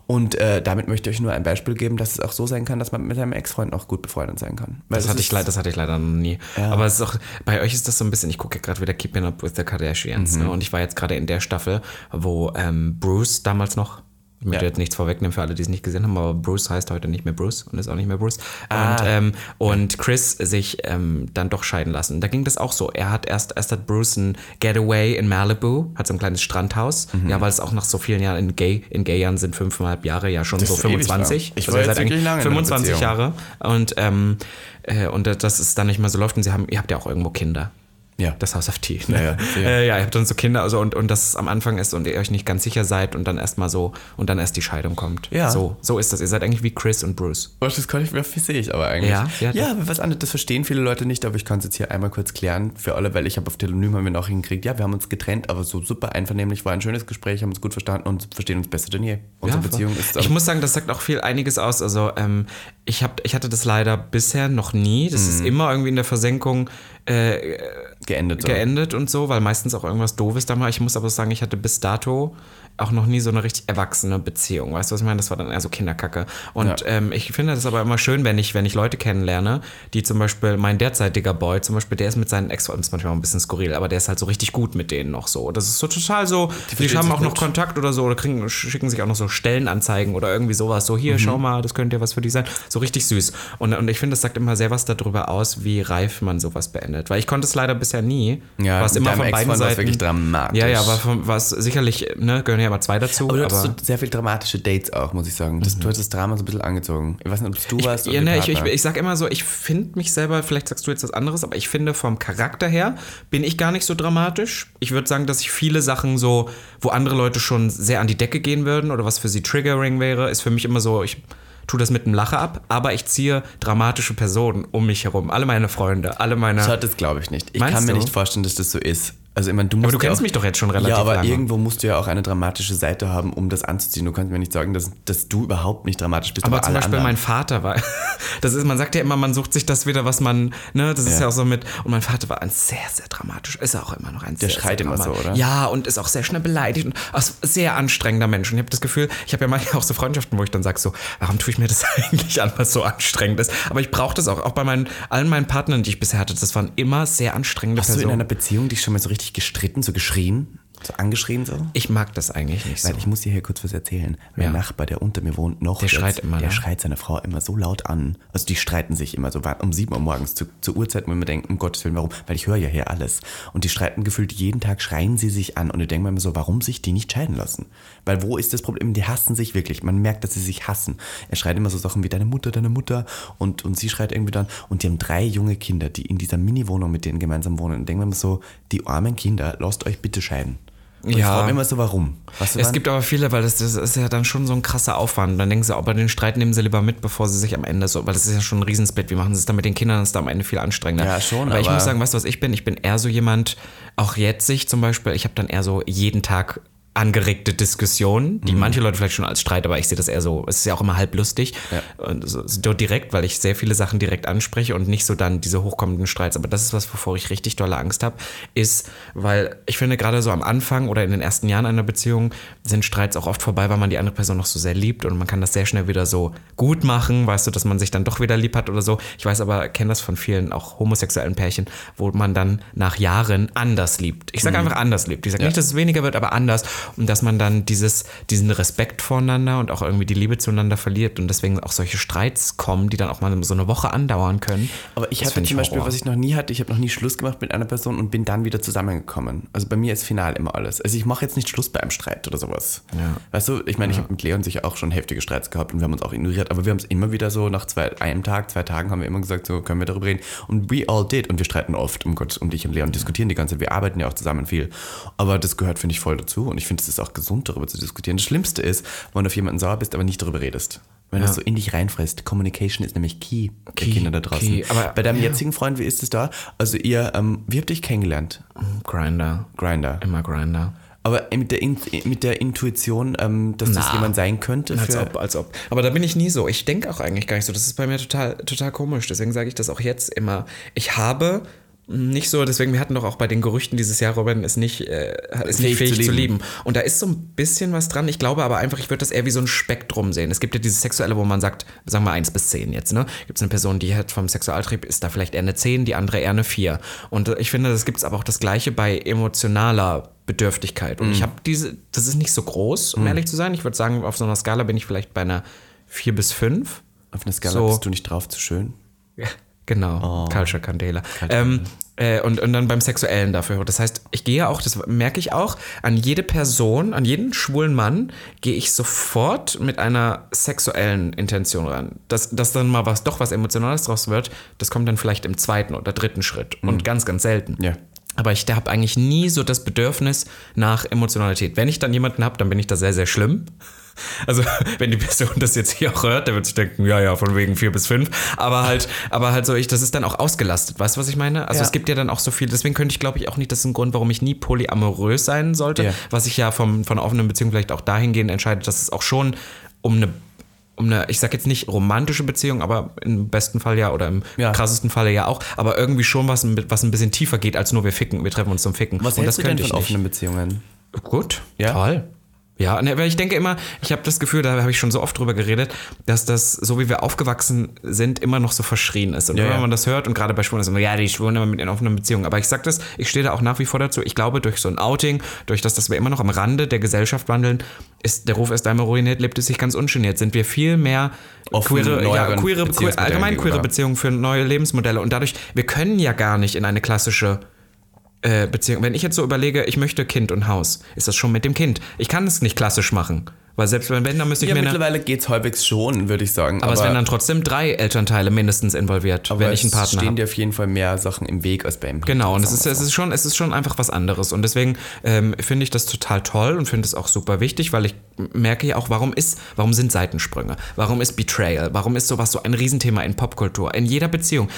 Und äh, damit möchte ich euch nur ein Beispiel geben, dass es auch so sein kann, dass man mit seinem Ex-Freund noch gut befreundet sein kann. Weil Das hatte, ist- ich leider, das hatte ich leider noch nie. Aber es ist auch, bei euch ist das so ein bisschen, ich gucke ja gerade wieder Keeping Up with the Kardashians. Mhm. Ne? Und ich war jetzt gerade in der Staffel, wo ähm, Bruce damals noch, ich möchte Ja. jetzt nichts vorwegnehmen für alle, die es nicht gesehen haben, aber Bruce heißt heute nicht mehr Bruce und ist auch nicht mehr Bruce. Ah. Und, ähm, und Chris sich ähm, dann doch scheiden lassen. Da ging das auch so. Er hat erst, erst hat Bruce ein Getaway in Malibu, hat so ein kleines Strandhaus. Mhm. Ja, weil es auch nach so vielen Jahren in Gay, in Gay-Jahren sind fünfeinhalb Jahre ja schon Das so ist ewig 25. lang. Ich Also war jetzt wirklich eigentlich lange in einer 25 Beziehung. Jahre. Und, ähm, äh, und dass es dann nicht mehr so läuft. Und sie haben, ihr habt ja auch irgendwo Kinder. Ja. Das House of Tea. Ne? Ja, ja, äh, ja, ihr habt dann so Kinder, also und, und das es am Anfang ist und ihr euch nicht ganz sicher seid und dann erstmal so und dann erst die Scheidung kommt. Ja. So, so ist das. Ihr seid eigentlich wie Chris und Bruce. Was, das kann ich, das sehe ich aber eigentlich. Ja? Ja, ja, was anderes, das verstehen viele Leute nicht, aber ich kann es jetzt hier einmal kurz klären für alle, weil ich habe auf Telonym haben wir noch hingekriegt, ja, wir haben uns getrennt, aber so super einvernehmlich, war ein schönes Gespräch, haben uns gut verstanden und verstehen uns besser denn je. Unsere Ja, Beziehung ist Ich ähm, muss sagen, das sagt auch viel einiges aus. Also ähm, ich, hab, ich hatte das leider bisher noch nie. Das Mhm. ist immer irgendwie in der Versenkung äh, geendet. so. geendet und so, weil meistens auch irgendwas Doofes da war. Ich muss aber sagen, ich hatte bis dato auch noch nie so eine richtig erwachsene Beziehung. Weißt du, was ich meine? Das war dann eher so Kinderkacke. Und Ja. ähm, ich finde das aber immer schön, wenn ich, wenn ich Leute kennenlerne, die zum Beispiel, mein derzeitiger Boy zum Beispiel, der ist mit seinen Ex, das ist manchmal auch ein bisschen skurril, aber der ist halt so richtig gut mit denen noch so. Das ist so total so, die, verstehen haben auch noch gut. Kontakt oder so oder kriegen, schicken sich auch noch so Stellenanzeigen oder irgendwie sowas. So, Mhm. hier, schau mal, das könnte ja was für dich sein. So richtig süß. Und, und ich finde, das sagt immer sehr was darüber aus, wie reif man sowas beendet. Weil ich konnte es leider bisher nie. Ja, mit immer von beiden Seiten. wirklich dramatisch. Ja, ja, war, von, war sicherlich, ne, gehören ja immer zwei dazu. aber du aber hattest so sehr viel dramatische Dates auch, muss ich sagen. Das, Du hast das Drama so ein bisschen angezogen. Ich weiß nicht, ob es du warst ja, oder ne, ich, ich, ich sag immer so, ich finde mich selber, vielleicht sagst du jetzt was anderes, aber ich finde vom Charakter her bin ich gar nicht so dramatisch. Ich würde sagen, dass ich viele Sachen so, wo andere Leute schon sehr an die Decke gehen würden oder was für sie triggering wäre, ist für mich immer so, ich tue das mit einem Lacher ab, aber ich ziehe dramatische Personen um mich herum. Alle meine Freunde, alle meine. So, das glaube ich nicht. Ich kann mir du? nicht vorstellen, dass das so ist. Also, ich meine, du musst aber du ja kennst auch, mich doch jetzt schon relativ Ja, aber lange. irgendwo musst du ja auch eine dramatische Seite haben, um das anzuziehen. Du kannst mir nicht sagen, dass, dass du überhaupt nicht dramatisch bist. Aber zum alle Beispiel anderen. mein Vater war, das ist, man sagt ja immer, man sucht sich das wieder, was man, ne, das ist Ja. ja auch so mit, und mein Vater war ein sehr, sehr dramatisch, ist er auch immer noch ein Der sehr, schreit sehr immer so, oder? Ja, und ist auch sehr schnell beleidigt und auch sehr anstrengender Mensch. Und ich habe das Gefühl, ich habe ja manchmal auch so Freundschaften, wo ich dann sage so, warum tue ich mir das eigentlich an, was so anstrengend ist? Aber ich brauche das auch, auch bei meinen, allen meinen Partnern, die ich bisher hatte, das waren immer sehr anstrengende Hast du in Personen. einer Beziehung dich schon mal so richtig gestritten, so geschrien? So angeschrien so? ich mag das eigentlich nicht so. Weil ich muss dir hier kurz was erzählen. Mein Ja. Nachbar, der unter mir wohnt, noch. Der jetzt, schreit immer, Der ne? schreit seine Frau immer so laut an. Also die streiten sich immer so um 7 Uhr morgens zu, zur Uhrzeit, wo man denkt, um Gottes Willen, warum? Weil ich höre ja hier alles. Und die streiten gefühlt jeden Tag, schreien sie sich an. Und ich denke mir immer so, warum sich die nicht scheiden lassen? Weil wo ist das Problem? Die hassen sich wirklich. Man merkt, dass sie sich hassen. Er schreit immer so Sachen wie deine Mutter, deine Mutter. Und, und sie schreit irgendwie dann. Und die haben drei junge Kinder, die in dieser Mini-Wohnung mit denen gemeinsam wohnen. Und denken wir immer so, die armen Kinder, lasst euch bitte scheiden. Und ich Ja. frage mich immer so, warum? Weißt du, Es wann? gibt aber viele, weil das, das ist ja dann schon so ein krasser Aufwand. Dann denken sie, aber den Streit nehmen sie lieber mit, bevor sie sich am Ende so, weil das ist ja schon ein Riesensplit. Wie machen sie es dann mit den Kindern? Das ist da am Ende viel anstrengender. Ja, schon, Aber, ich aber- muss sagen, weißt du, was ich bin? Ich bin eher so jemand, auch jetzt sich zum Beispiel, ich habe dann eher so jeden Tag angeregte Diskussionen, Mhm. die manche Leute vielleicht schon als Streit, aber ich sehe das eher so, es ist ja auch immer halb lustig und so, so direkt, weil ich sehr viele Sachen direkt anspreche und nicht so dann diese hochkommenden Streits. Aber das ist was, wovor ich richtig dolle Angst habe, ist, weil ich finde gerade so am Anfang oder in den ersten Jahren einer Beziehung sind Streits auch oft vorbei, weil man die andere Person noch so sehr liebt und man kann das sehr schnell wieder so gut machen, weißt du, dass man sich dann doch wieder lieb hat oder so. Ich weiß aber, kenne das von vielen auch homosexuellen Pärchen, wo man dann nach Jahren anders liebt. Ich sage einfach anders liebt. Ich sage nicht, dass es weniger wird, aber anders und dass man dann dieses, diesen Respekt voneinander und auch irgendwie die Liebe zueinander verliert und deswegen auch solche Streits kommen, die dann auch mal so eine Woche andauern können. Aber ich Das hatte zum Beispiel, Horror. was ich noch nie hatte, ich habe noch nie Schluss gemacht mit einer Person und bin dann wieder zusammengekommen. Also bei mir ist final immer alles. Also ich mache jetzt nicht Schluss bei einem Streit oder sowas. Ja. Weißt du, ich meine, ich habe mit Leon sicher auch schon heftige Streits gehabt und wir haben uns auch ignoriert, aber wir haben es immer wieder so, nach zwei, einem Tag, zwei Tagen haben wir immer gesagt, so können wir darüber reden. Und we all did. Und wir streiten oft, um Gott, und ich und Leon diskutieren die ganze Zeit. Wir arbeiten ja auch zusammen viel. Aber das gehört, finde ich, voll dazu. Und ich finde, es ist auch gesund, darüber zu diskutieren. Das Schlimmste ist, wenn du auf jemanden sauer bist, aber nicht darüber redest. Wenn du Ja. das so in dich reinfrisst. Communication ist nämlich key, Key, Kinder da draußen. key. Aber- Bei deinem ja. jetzigen Freund, wie ist es da? Also ihr, ähm, wie habt ihr euch kennengelernt? Grinder. Grinder. Immer Grinder. Aber mit der, In mit der Intuition, ähm, dass das Na. jemand sein könnte? Als ob, als ob. Aber da bin ich nie so. Ich denke auch eigentlich gar nicht so. Das ist bei mir total, total komisch. Deswegen sage ich das auch jetzt immer. Ich habe nicht so, deswegen, wir hatten doch auch bei den Gerüchten dieses Jahr, Robin ist nicht, äh, ist nicht Fähig fähig zu zu, lieben. lieben. Und da ist so ein bisschen was dran. Ich glaube aber einfach, ich würde das eher wie so ein Spektrum sehen. Es gibt ja dieses Sexuelle, wo man sagt, sagen wir 1 bis 10 jetzt, ne? Gibt es eine Person, die hat vom Sexualtrieb, ist da vielleicht eher eine 10, die andere eher eine 4. Und äh, ich finde, das gibt es aber auch das Gleiche bei emotionaler Bedürftigkeit. Und ich habe diese, das ist nicht so groß, um ehrlich zu sein. Ich würde sagen, auf so einer Skala bin ich vielleicht bei einer 4 bis 5. Auf einer Skala So. bist du nicht drauf zu schön? Ja, genau. Culture Candela. Ähm, äh, und, und dann beim Sexuellen dafür. Das heißt, ich gehe auch, das merke ich auch, an jede Person, an jeden schwulen Mann gehe ich sofort mit einer sexuellen Intention ran. Dass, dass dann mal was, doch was Emotionales draus wird, das kommt dann vielleicht im zweiten oder dritten Schritt. Und ganz, ganz selten. Ja. Aber ich habe eigentlich nie so das Bedürfnis nach Emotionalität. Wenn ich dann jemanden habe, dann bin ich da sehr, sehr schlimm. Also, wenn die Person das jetzt hier auch hört, der wird sich denken, ja, ja, von wegen vier bis fünf. Aber halt, aber halt so, ich, das ist dann auch ausgelastet. Weißt du, was ich meine? Also, Ja. es gibt ja dann auch so viel. Deswegen könnte ich, glaube ich, auch nicht, das ist ein Grund, warum ich nie polyamorös sein sollte. Ja. Was ich ja vom, von offenen Beziehung vielleicht auch dahingehend entscheidet, dass es auch schon um eine um eine, ich sag jetzt nicht romantische Beziehung, aber im besten Fall ja oder im Ja. krassesten Falle ja auch, aber irgendwie schon was, was ein bisschen tiefer geht als nur wir ficken, wir treffen uns zum Ficken. Was Und hältst das du denn könnte von offenen Beziehungen? Gut, Ja? toll. Ja, ne, weil ich denke immer, ich habe das Gefühl, da habe ich schon so oft drüber geredet, dass das, so wie wir aufgewachsen sind, immer noch so verschrien ist. Und Ja, wenn man das hört und gerade bei Schwulen ist immer, ja, die schwulen immer mit in offenen Beziehungen. Aber ich sag das, ich stehe da auch nach wie vor dazu. Ich glaube, durch so ein Outing, durch das, dass wir immer noch am Rande der Gesellschaft wandeln, ist der Ruf erst einmal ruiniert, lebt es sich ganz ungeniert. Sind wir viel mehr Offen queere, ja, queere, allgemein queere. Beziehungen für neue Lebensmodelle. Und dadurch, wir können ja gar nicht in eine klassische äh. Wenn ich jetzt so überlege, ich möchte Kind und Haus, ist das schon mit dem Kind. Ich kann es nicht klassisch machen. Weil selbst wenn, wenn dann müsste ich Ja, mir mittlerweile geht's halbwegs schon, würde ich sagen. aber, es werden dann trotzdem drei Elternteile mindestens involviert, wenn ich einen es Partner stehen habe. dir auf jeden Fall mehr Sachen im Weg als beim Genau, und es ist, es ist schon, es ist schon einfach was anderes. Und deswegen ähm, finde ich das total toll und finde es auch super wichtig, weil ich merke ja auch, warum ist, warum sind Seitensprünge? Warum ist Betrayal? Warum ist sowas so ein Riesenthema in Popkultur? In jeder Beziehung.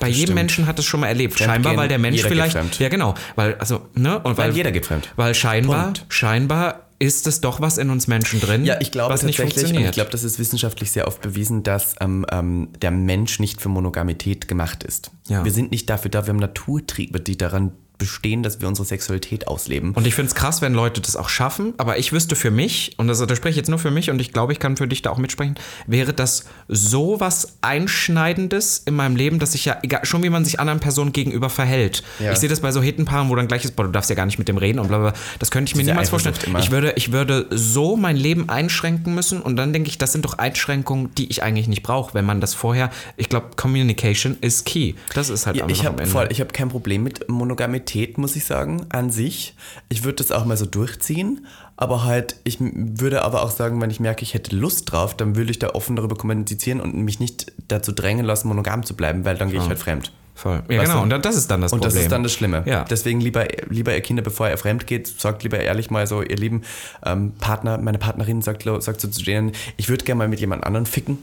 Bei jedem Menschen hat es schon mal erlebt. Scheinbar, weil der Mensch geht vielleicht. fremd. Ja, genau. Weil, also, ne? Und Weil jeder geht fremd. Weil scheinbar, Punkt. scheinbar ist es doch was in uns Menschen drin, Ja, ich glaube was nicht funktioniert. ich glaube, das ist wissenschaftlich sehr oft bewiesen, dass ähm, ähm, der Mensch nicht für Monogamität gemacht ist. Ja. Wir sind nicht dafür da, wir haben Naturtriebe, die daran bestehen, dass wir unsere Sexualität ausleben. Und ich finde es krass, wenn Leute das auch schaffen, aber ich wüsste für mich, und das, das spreche ich jetzt nur für mich und ich glaube, ich kann für dich da auch mitsprechen, wäre das so was Einschneidendes in meinem Leben, dass ich ja, egal, schon wie man sich anderen Personen gegenüber verhält. Ja. Ich sehe das bei so Hittenpaaren, wo dann gleich ist, boah, du darfst ja gar nicht mit dem reden und bla bla. bla. Das könnte ich mir Diese niemals vorstellen. Immer. Ich würde, ich würde so mein Leben einschränken müssen und dann denke ich, das sind doch Einschränkungen, die ich eigentlich nicht brauche, wenn man das vorher, ich glaube, Communication is key. Das ist halt Ja, ich am habe Ende. voll, ich habe kein Problem mit Monogamität, muss ich sagen, an sich. Ich würde das auch mal so durchziehen, aber halt, ich würde aber auch sagen, wenn ich merke, ich hätte Lust drauf, dann würde ich da offen darüber kommunizieren und mich nicht dazu drängen lassen, monogam zu bleiben, weil dann gehe ich halt fremd. Voll. Ja, Weißt genau. du? Und das ist dann das Und Problem. das ist dann das Schlimme. Ja. Deswegen lieber, lieber ihr Kinder, bevor ihr fremd geht, sagt lieber ehrlich mal so, ihr lieben ähm, Partner, meine Partnerin sagt, sagt so zu denen, ich würde gerne mal mit jemand anderen ficken.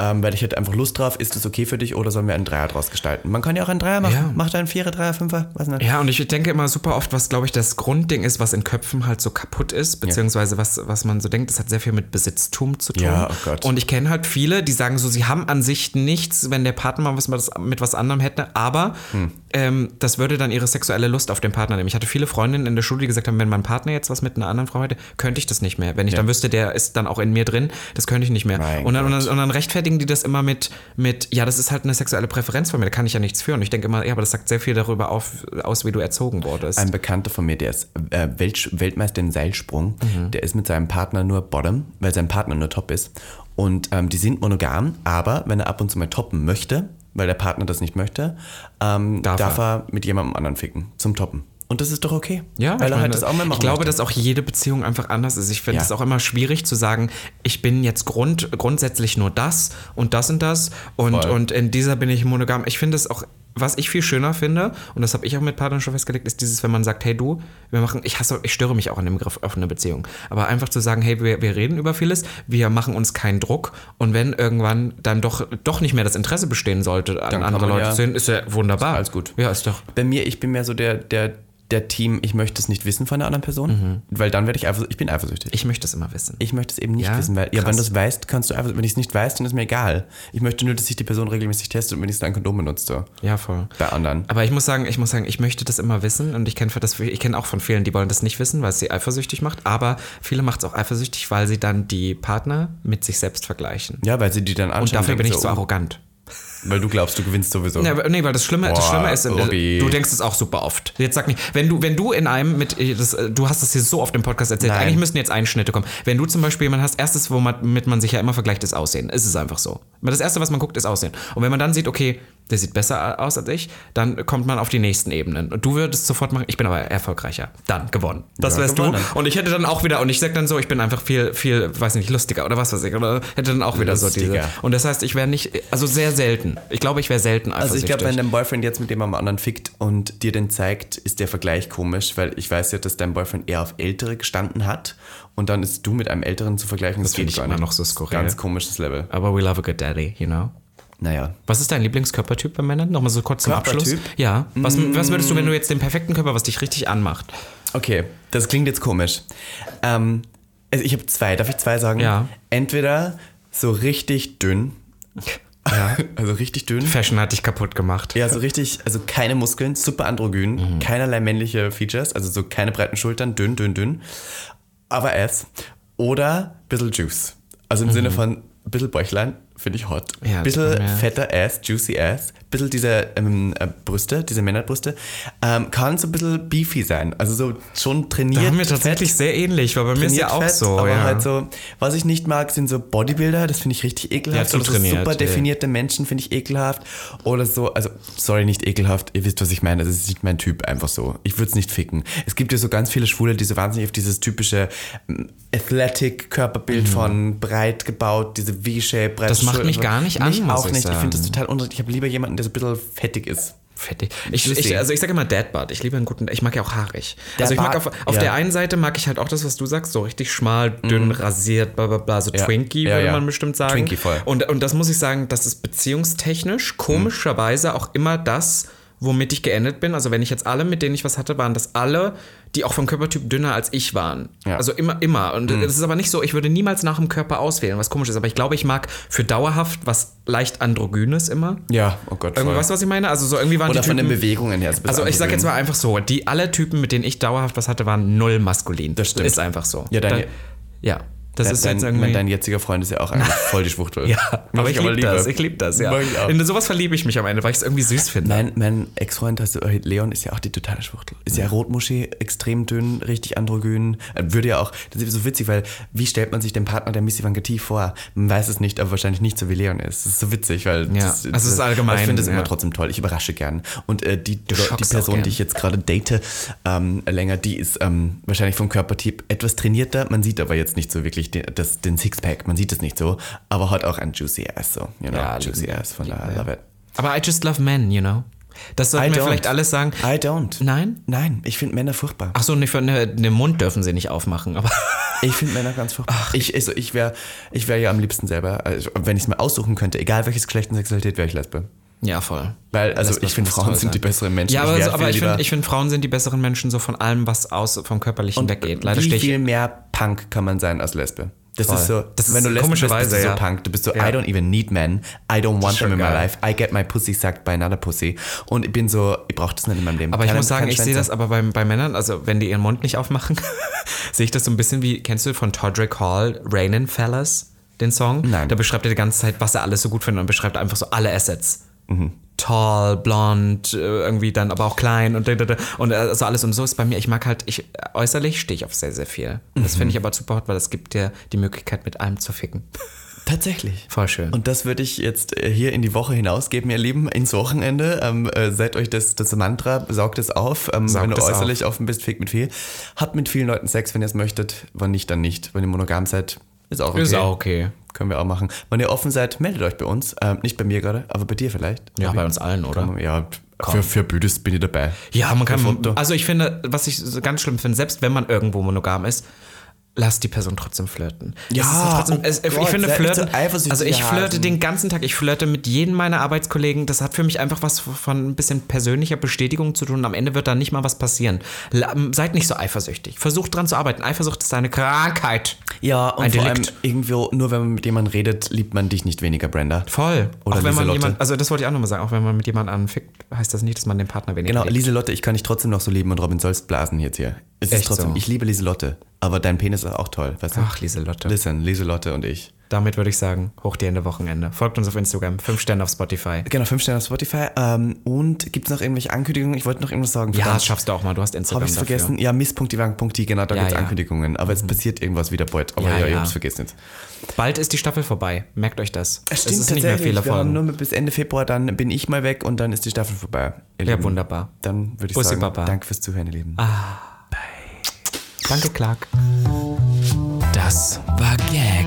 Ähm, weil ich hätte einfach Lust drauf, ist das okay für dich oder sollen wir einen Dreier draus gestalten? Man kann ja auch einen Dreier machen. Ja. Macht einen Vierer, Dreier, Fünfer, weiß nicht. Ja, und ich denke immer super oft, was, glaube ich, das Grundding ist, was in Köpfen halt so kaputt ist, beziehungsweise was, was man so denkt, das hat sehr viel mit Besitztum zu tun. Ja, oh Gott. Und ich kenne halt viele, die sagen so, sie haben an sich nichts, wenn der Partner mal was mit, mit was anderem hätte, aber Hm. Ähm, das würde dann ihre sexuelle Lust auf den Partner nehmen. Ich hatte viele Freundinnen in der Schule, die gesagt haben, wenn mein Partner jetzt was mit einer anderen Frau hätte, könnte ich das nicht mehr. Wenn ich dann wüsste, der ist dann auch in mir drin, das könnte ich nicht mehr. Und dann, und, dann, und dann rechtfertigen die das immer mit, mit, ja, das ist halt eine sexuelle Präferenz von mir, da kann ich ja nichts für. Und ich denke immer, ja, aber das sagt sehr viel darüber auf, aus, wie du erzogen wurdest. Ein Bekannter von mir, der ist äh, Welt, Weltmeister im Seilsprung, Mhm. der ist mit seinem Partner nur Bottom, weil sein Partner nur Top ist. Und ähm, die sind monogam, aber wenn er ab und zu mal toppen möchte, weil der Partner das nicht möchte, ähm, Darf darf, er. mit jemandem anderen ficken, zum Toppen. Und das ist doch okay. Ja, weil ich er halt das auch mal machen Ich glaube, möchte. dass auch jede Beziehung einfach anders ist. Ich finde Ja. es auch immer schwierig zu sagen, ich bin jetzt grund, grundsätzlich nur das und das und das und, Voll. und in dieser bin ich monogam. Ich finde es auch, was ich viel schöner finde, und das habe ich auch mit Partnern schon festgelegt, ist dieses, wenn man sagt, hey du, wir machen, ich hasse, ich störe mich auch an dem Begriff offene Beziehung. Aber einfach zu sagen, hey, wir, wir reden über vieles, wir machen uns keinen Druck und wenn irgendwann dann doch, doch nicht mehr das Interesse bestehen sollte, an andere Leute ja- zu sehen, ist ja wunderbar. alles gut. Ja, ist doch. Bei mir, ich bin mehr so der, der, der Team, ich möchte es nicht wissen von einer anderen Person, weil dann werde ich eifersüchtig. Ich bin eifersüchtig. Mhm. Ich möchte es immer wissen. Ich möchte es eben nicht Ja? wissen, weil ja, wenn du es weißt, kannst du einfach, wenn ich es nicht weiß, dann ist mir egal. Ich möchte nur, dass sich die Person regelmäßig testet und wenn ich ein Kondom benutzt, so. ja, voll. Bei anderen. Aber ich muss sagen, ich muss sagen, ich möchte das immer wissen und ich kenne das, ich kenne auch von vielen, die wollen das nicht wissen, weil es sie eifersüchtig macht. Aber viele macht es auch eifersüchtig, weil sie dann die Partner mit sich selbst vergleichen. Ja, weil sie die dann anschauen. Und dafür bin ich denken so arrogant. Weil du glaubst, du gewinnst sowieso. Ja, nee, weil das Schlimme, das Boah, Schlimme ist, Obi. du denkst es auch super oft. Jetzt sag nicht, wenn du, wenn du in einem mit, äh, das, äh, du hast das hier so oft im Podcast erzählt, Nein. eigentlich müssten jetzt Einschnitte kommen. Wenn du zum Beispiel jemanden hast, erstes, womit man sich ja immer vergleicht, ist Aussehen. Ist es einfach so. Das erste, was man guckt, ist Aussehen. Und wenn man dann sieht, okay, der sieht besser aus als ich, dann kommt man auf die nächsten Ebenen. Und du würdest sofort machen, ich bin aber erfolgreicher. Dann gewonnen. Das Ja, wärst gewonnen. du. Und ich hätte dann auch wieder, und ich sag dann so, ich bin einfach viel, viel, weiß nicht, lustiger oder was weiß ich, oder hätte dann auch wieder so diese. Lustiger. Und das heißt, ich wäre nicht, also sehr selten. Selten. Ich glaube, ich wäre selten Also ich eifersüchtig. glaube, wenn dein Boyfriend jetzt mit dem am anderen fickt und dir den zeigt, ist der Vergleich komisch, weil ich weiß ja, dass dein Boyfriend eher auf Ältere gestanden hat und dann ist du mit einem Älteren zu vergleichen. Das, finde geht ich immer nicht. noch so skurril. Ganz komisches Level. Aber we love a good daddy, you know. Naja. Was ist dein Lieblingskörpertyp bei Männern? Nochmal so kurz zum Abschluss. Ja. Was, was würdest du, wenn du jetzt den perfekten Körper, was dich richtig anmacht? Okay, das klingt jetzt komisch. Ähm, also ich habe zwei, darf ich zwei sagen? Ja. Entweder so richtig dünn. Ja. Also richtig dünn. Fashion hat dich kaputt gemacht. Ja, so richtig, also keine Muskeln, super androgyn, Mhm. keinerlei männliche Features, also so keine breiten Schultern, dünn, dünn, dünn. Aber Ass. Oder bisschen Juice. Also im Sinne von bisschen Bäuchlein, finde ich hot. Mhm. Ja, bisschen fetter Ass, juicy Ass. Bisschen diese ähm, äh, Brüste, diese Männerbrüste. Ähm, kann so ein bisschen beefy sein. Also so schon trainiert. Da haben wir tatsächlich sehr ähnlich, weil bei mir ist ja auch fett, so. aber ja. halt so, was ich nicht mag, sind so Bodybuilder, das finde ich richtig ekelhaft. Ja, Oder so super ja. definierte Menschen finde ich ekelhaft. Oder so, also, sorry, nicht ekelhaft, ihr wisst, was ich meine. Das ist nicht mein Typ, einfach so. Ich würde es nicht ficken. Es gibt ja so ganz viele Schwule, die so wahnsinnig auf dieses typische mm, Athletic-Körperbild von breit gebaut, diese V-Shape, breite Mhm. Das macht mich gar nicht an, Mich auch ich nicht. Ich finde das total unnötig. Ich habe lieber jemanden, so ein bisschen fettig ist. Fettig. Ich, ich, also ich sage immer Deadbutt. Ich liebe einen guten. Ich mag ja auch haarig. Der also ich mag Bart- auf, auf ja. der einen Seite mag ich halt auch das, was du sagst, so richtig schmal, dünn, rasiert, bla bla bla, so Ja. Twinkie Ja, würde man bestimmt sagen. Twinkie voll. Und, und das muss ich sagen, das ist beziehungstechnisch komischerweise auch immer das, womit ich geendet bin. Also wenn ich jetzt alle, mit denen ich was hatte, waren das alle, die auch vom Körpertyp dünner als ich waren. Ja. Also immer, immer. Und es ist aber nicht so, ich würde niemals nach dem Körper auswählen, was komisch ist. Aber ich glaube, ich mag für dauerhaft was leicht androgynes immer. Ja, oh Gott. Irgendwie, weißt du, was ich meine? Also so irgendwie waren Oder die von Typen, den Bewegungen her. also ich sag jetzt mal einfach so, die alle Typen, mit denen ich dauerhaft was hatte, waren null maskulin. Das stimmt. Ist einfach so. Ja, deine- Da- ja. Das Dein- ist dein, jetzt irgendwie. mein- dein jetziger Freund ist ja auch eigentlich voll die Schwuchtel. ja, Mag aber ich liebe liebe. das. Ich liebe das, ja. Ich. In sowas verliebe ich mich am Ende, weil ich es irgendwie süß finde. Mein, mein Ex-Freund, also äh, Leon, ist ja auch die totale Schwuchtel. Ist ja Rotmuschi, extrem dünn, richtig androgyn. Äh, Würde ja auch, das ist so witzig, weil wie stellt man sich den Partner der Missy Van Gogh vor? Man weiß es nicht, aber wahrscheinlich nicht so wie Leon ist. Das ist so witzig, weil Ja, das, also es ist allgemein, Ich finde es ja. immer trotzdem toll. Ich überrasche gern. Und äh, die, die schockst Person, die ich jetzt gerade date, ähm, länger, die ist ähm, wahrscheinlich vom Körpertyp etwas trainierter. Man sieht aber jetzt nicht so wirklich den, das, den Sixpack. Man sieht es nicht so, aber hat auch ein juicy Ass so. You know, Ja, juicy Ass. Von daher, I wir. love it. Aber I just love men, you know. Das sollten I wir don't. vielleicht alles sagen. I don't. Nein? Nein, ich finde Männer furchtbar. Ach so, nicht für ne, den Mund dürfen sie nicht aufmachen, aber Ich finde Männer ganz furchtbar. Ich, also ich wäre ich wär ja am liebsten selber, also wenn ich es mir aussuchen könnte, egal welches Geschlecht und Sexualität, wäre ich Lesbe. Ja, voll. Weil, also Lesbe ich finde, Frauen sind die besseren Menschen. Ja, aber, wär so, aber ich finde, ich find, Frauen sind die besseren Menschen so von allem, was aus vom Körperlichen weggeht. Leider wie ich viel mehr Punk kann man sein als Lesbe? Das Voll. ist so, Das ist wenn du Lesbe bist, bist du so ja. Punk. Du bist so, Ja. I don't even need men. I don't want them in my geil. life. I get my pussy sucked by another pussy. Und ich bin so, ich brauche das nicht in meinem Leben. Aber ich Keine- muss sagen, ich sehe das aber bei, bei Männern, also wenn die ihren Mund nicht aufmachen, sehe ich das so ein bisschen wie, kennst du von Todrick Hall, Rainin Fellas, den Song? Nein. Da beschreibt er die ganze Zeit, was er alles so gut findet und beschreibt einfach so alle Assets. Mhm. Tall, blond, äh, irgendwie dann aber auch klein und und äh, so alles und so ist bei mir. Ich mag halt, ich äußerlich stehe ich auf sehr, sehr viel. Das Mhm. finde ich aber super hot, weil es gibt dir die Möglichkeit, mit allem zu ficken. Tatsächlich. Voll schön. Und das würde ich jetzt äh, hier in die Woche hinausgeben, ihr Lieben, ins Wochenende. Ähm, äh, seid euch das, das Mantra, saugt es auf. Ähm, Saugt wenn du äußerlich offen bist, fickt mit viel. Habt mit vielen Leuten Sex, wenn ihr es möchtet. Wenn nicht, dann nicht. Wenn ihr monogam seid, ist auch okay. Ist auch okay. Können wir auch machen. Wenn ihr offen seid, meldet euch bei uns. Ähm, nicht bei mir gerade, aber bei dir vielleicht. Ja, bei ich- uns allen, oder? Man- Ja, für, für Büdes bin ich dabei. Ja, man kann. Also ich finde, was ich so ganz schlimm finde, selbst wenn man irgendwo monogam ist, lasst die Person trotzdem flirten. Ja, trotzdem, oh es, ich Gott, finde seid nicht flirten. so also ich flirte Hasen. den ganzen Tag. Ich flirte mit jedem meiner Arbeitskollegen. Das hat für mich einfach was von ein bisschen persönlicher Bestätigung zu tun. Am Ende wird da nicht mal was passieren. Seid nicht so eifersüchtig. Versucht dran zu arbeiten. Eifersucht ist eine Krankheit. Ja, und Ein vor allem Delikt. irgendwo, nur wenn man mit jemandem redet, liebt man dich nicht weniger, Brenda. Voll. Oder auch wenn man Lieselotte. jemand, also das wollte ich auch nochmal sagen, auch wenn man mit jemandem anfickt, heißt das nicht, dass man den Partner weniger Genau, liebt. Lieselotte, ich kann dich trotzdem noch so lieben und Robin sollst blasen jetzt hier. Es Echt ist trotzdem, so? ich liebe Lieselotte, aber dein Penis ist auch toll, weißt du? Ach, Lieselotte. Listen, Lieselotte und ich. Damit würde ich sagen, hoch die Ende Wochenende. Folgt uns auf Instagram, 5 Sterne auf Spotify. Genau, 5 Sterne auf Spotify. Ähm, und gibt es noch irgendwelche Ankündigungen? Ich wollte noch irgendwas sagen. Ja, das schaffst du auch mal. Du hast Instagram Habe ich vergessen? Ja, miss.divan.de, genau, da Ja, gibt es ja. Mhm. Ankündigungen. Aber es passiert irgendwas wieder bald. Aber Ja, ja, ich ja. hab's vergessen jetzt. Bald ist die Staffel vorbei. Merkt euch das. Es es ist nicht mehr viele Wir haben Folgen. nur bis Ende Februar, dann bin ich mal weg und dann ist die Staffel vorbei. ihr Ja, Lieben. wunderbar. Dann würde ich Bussi, sagen, Baba. danke fürs Zuhören, ihr Lieben. Danke, Clark. Das war Gag,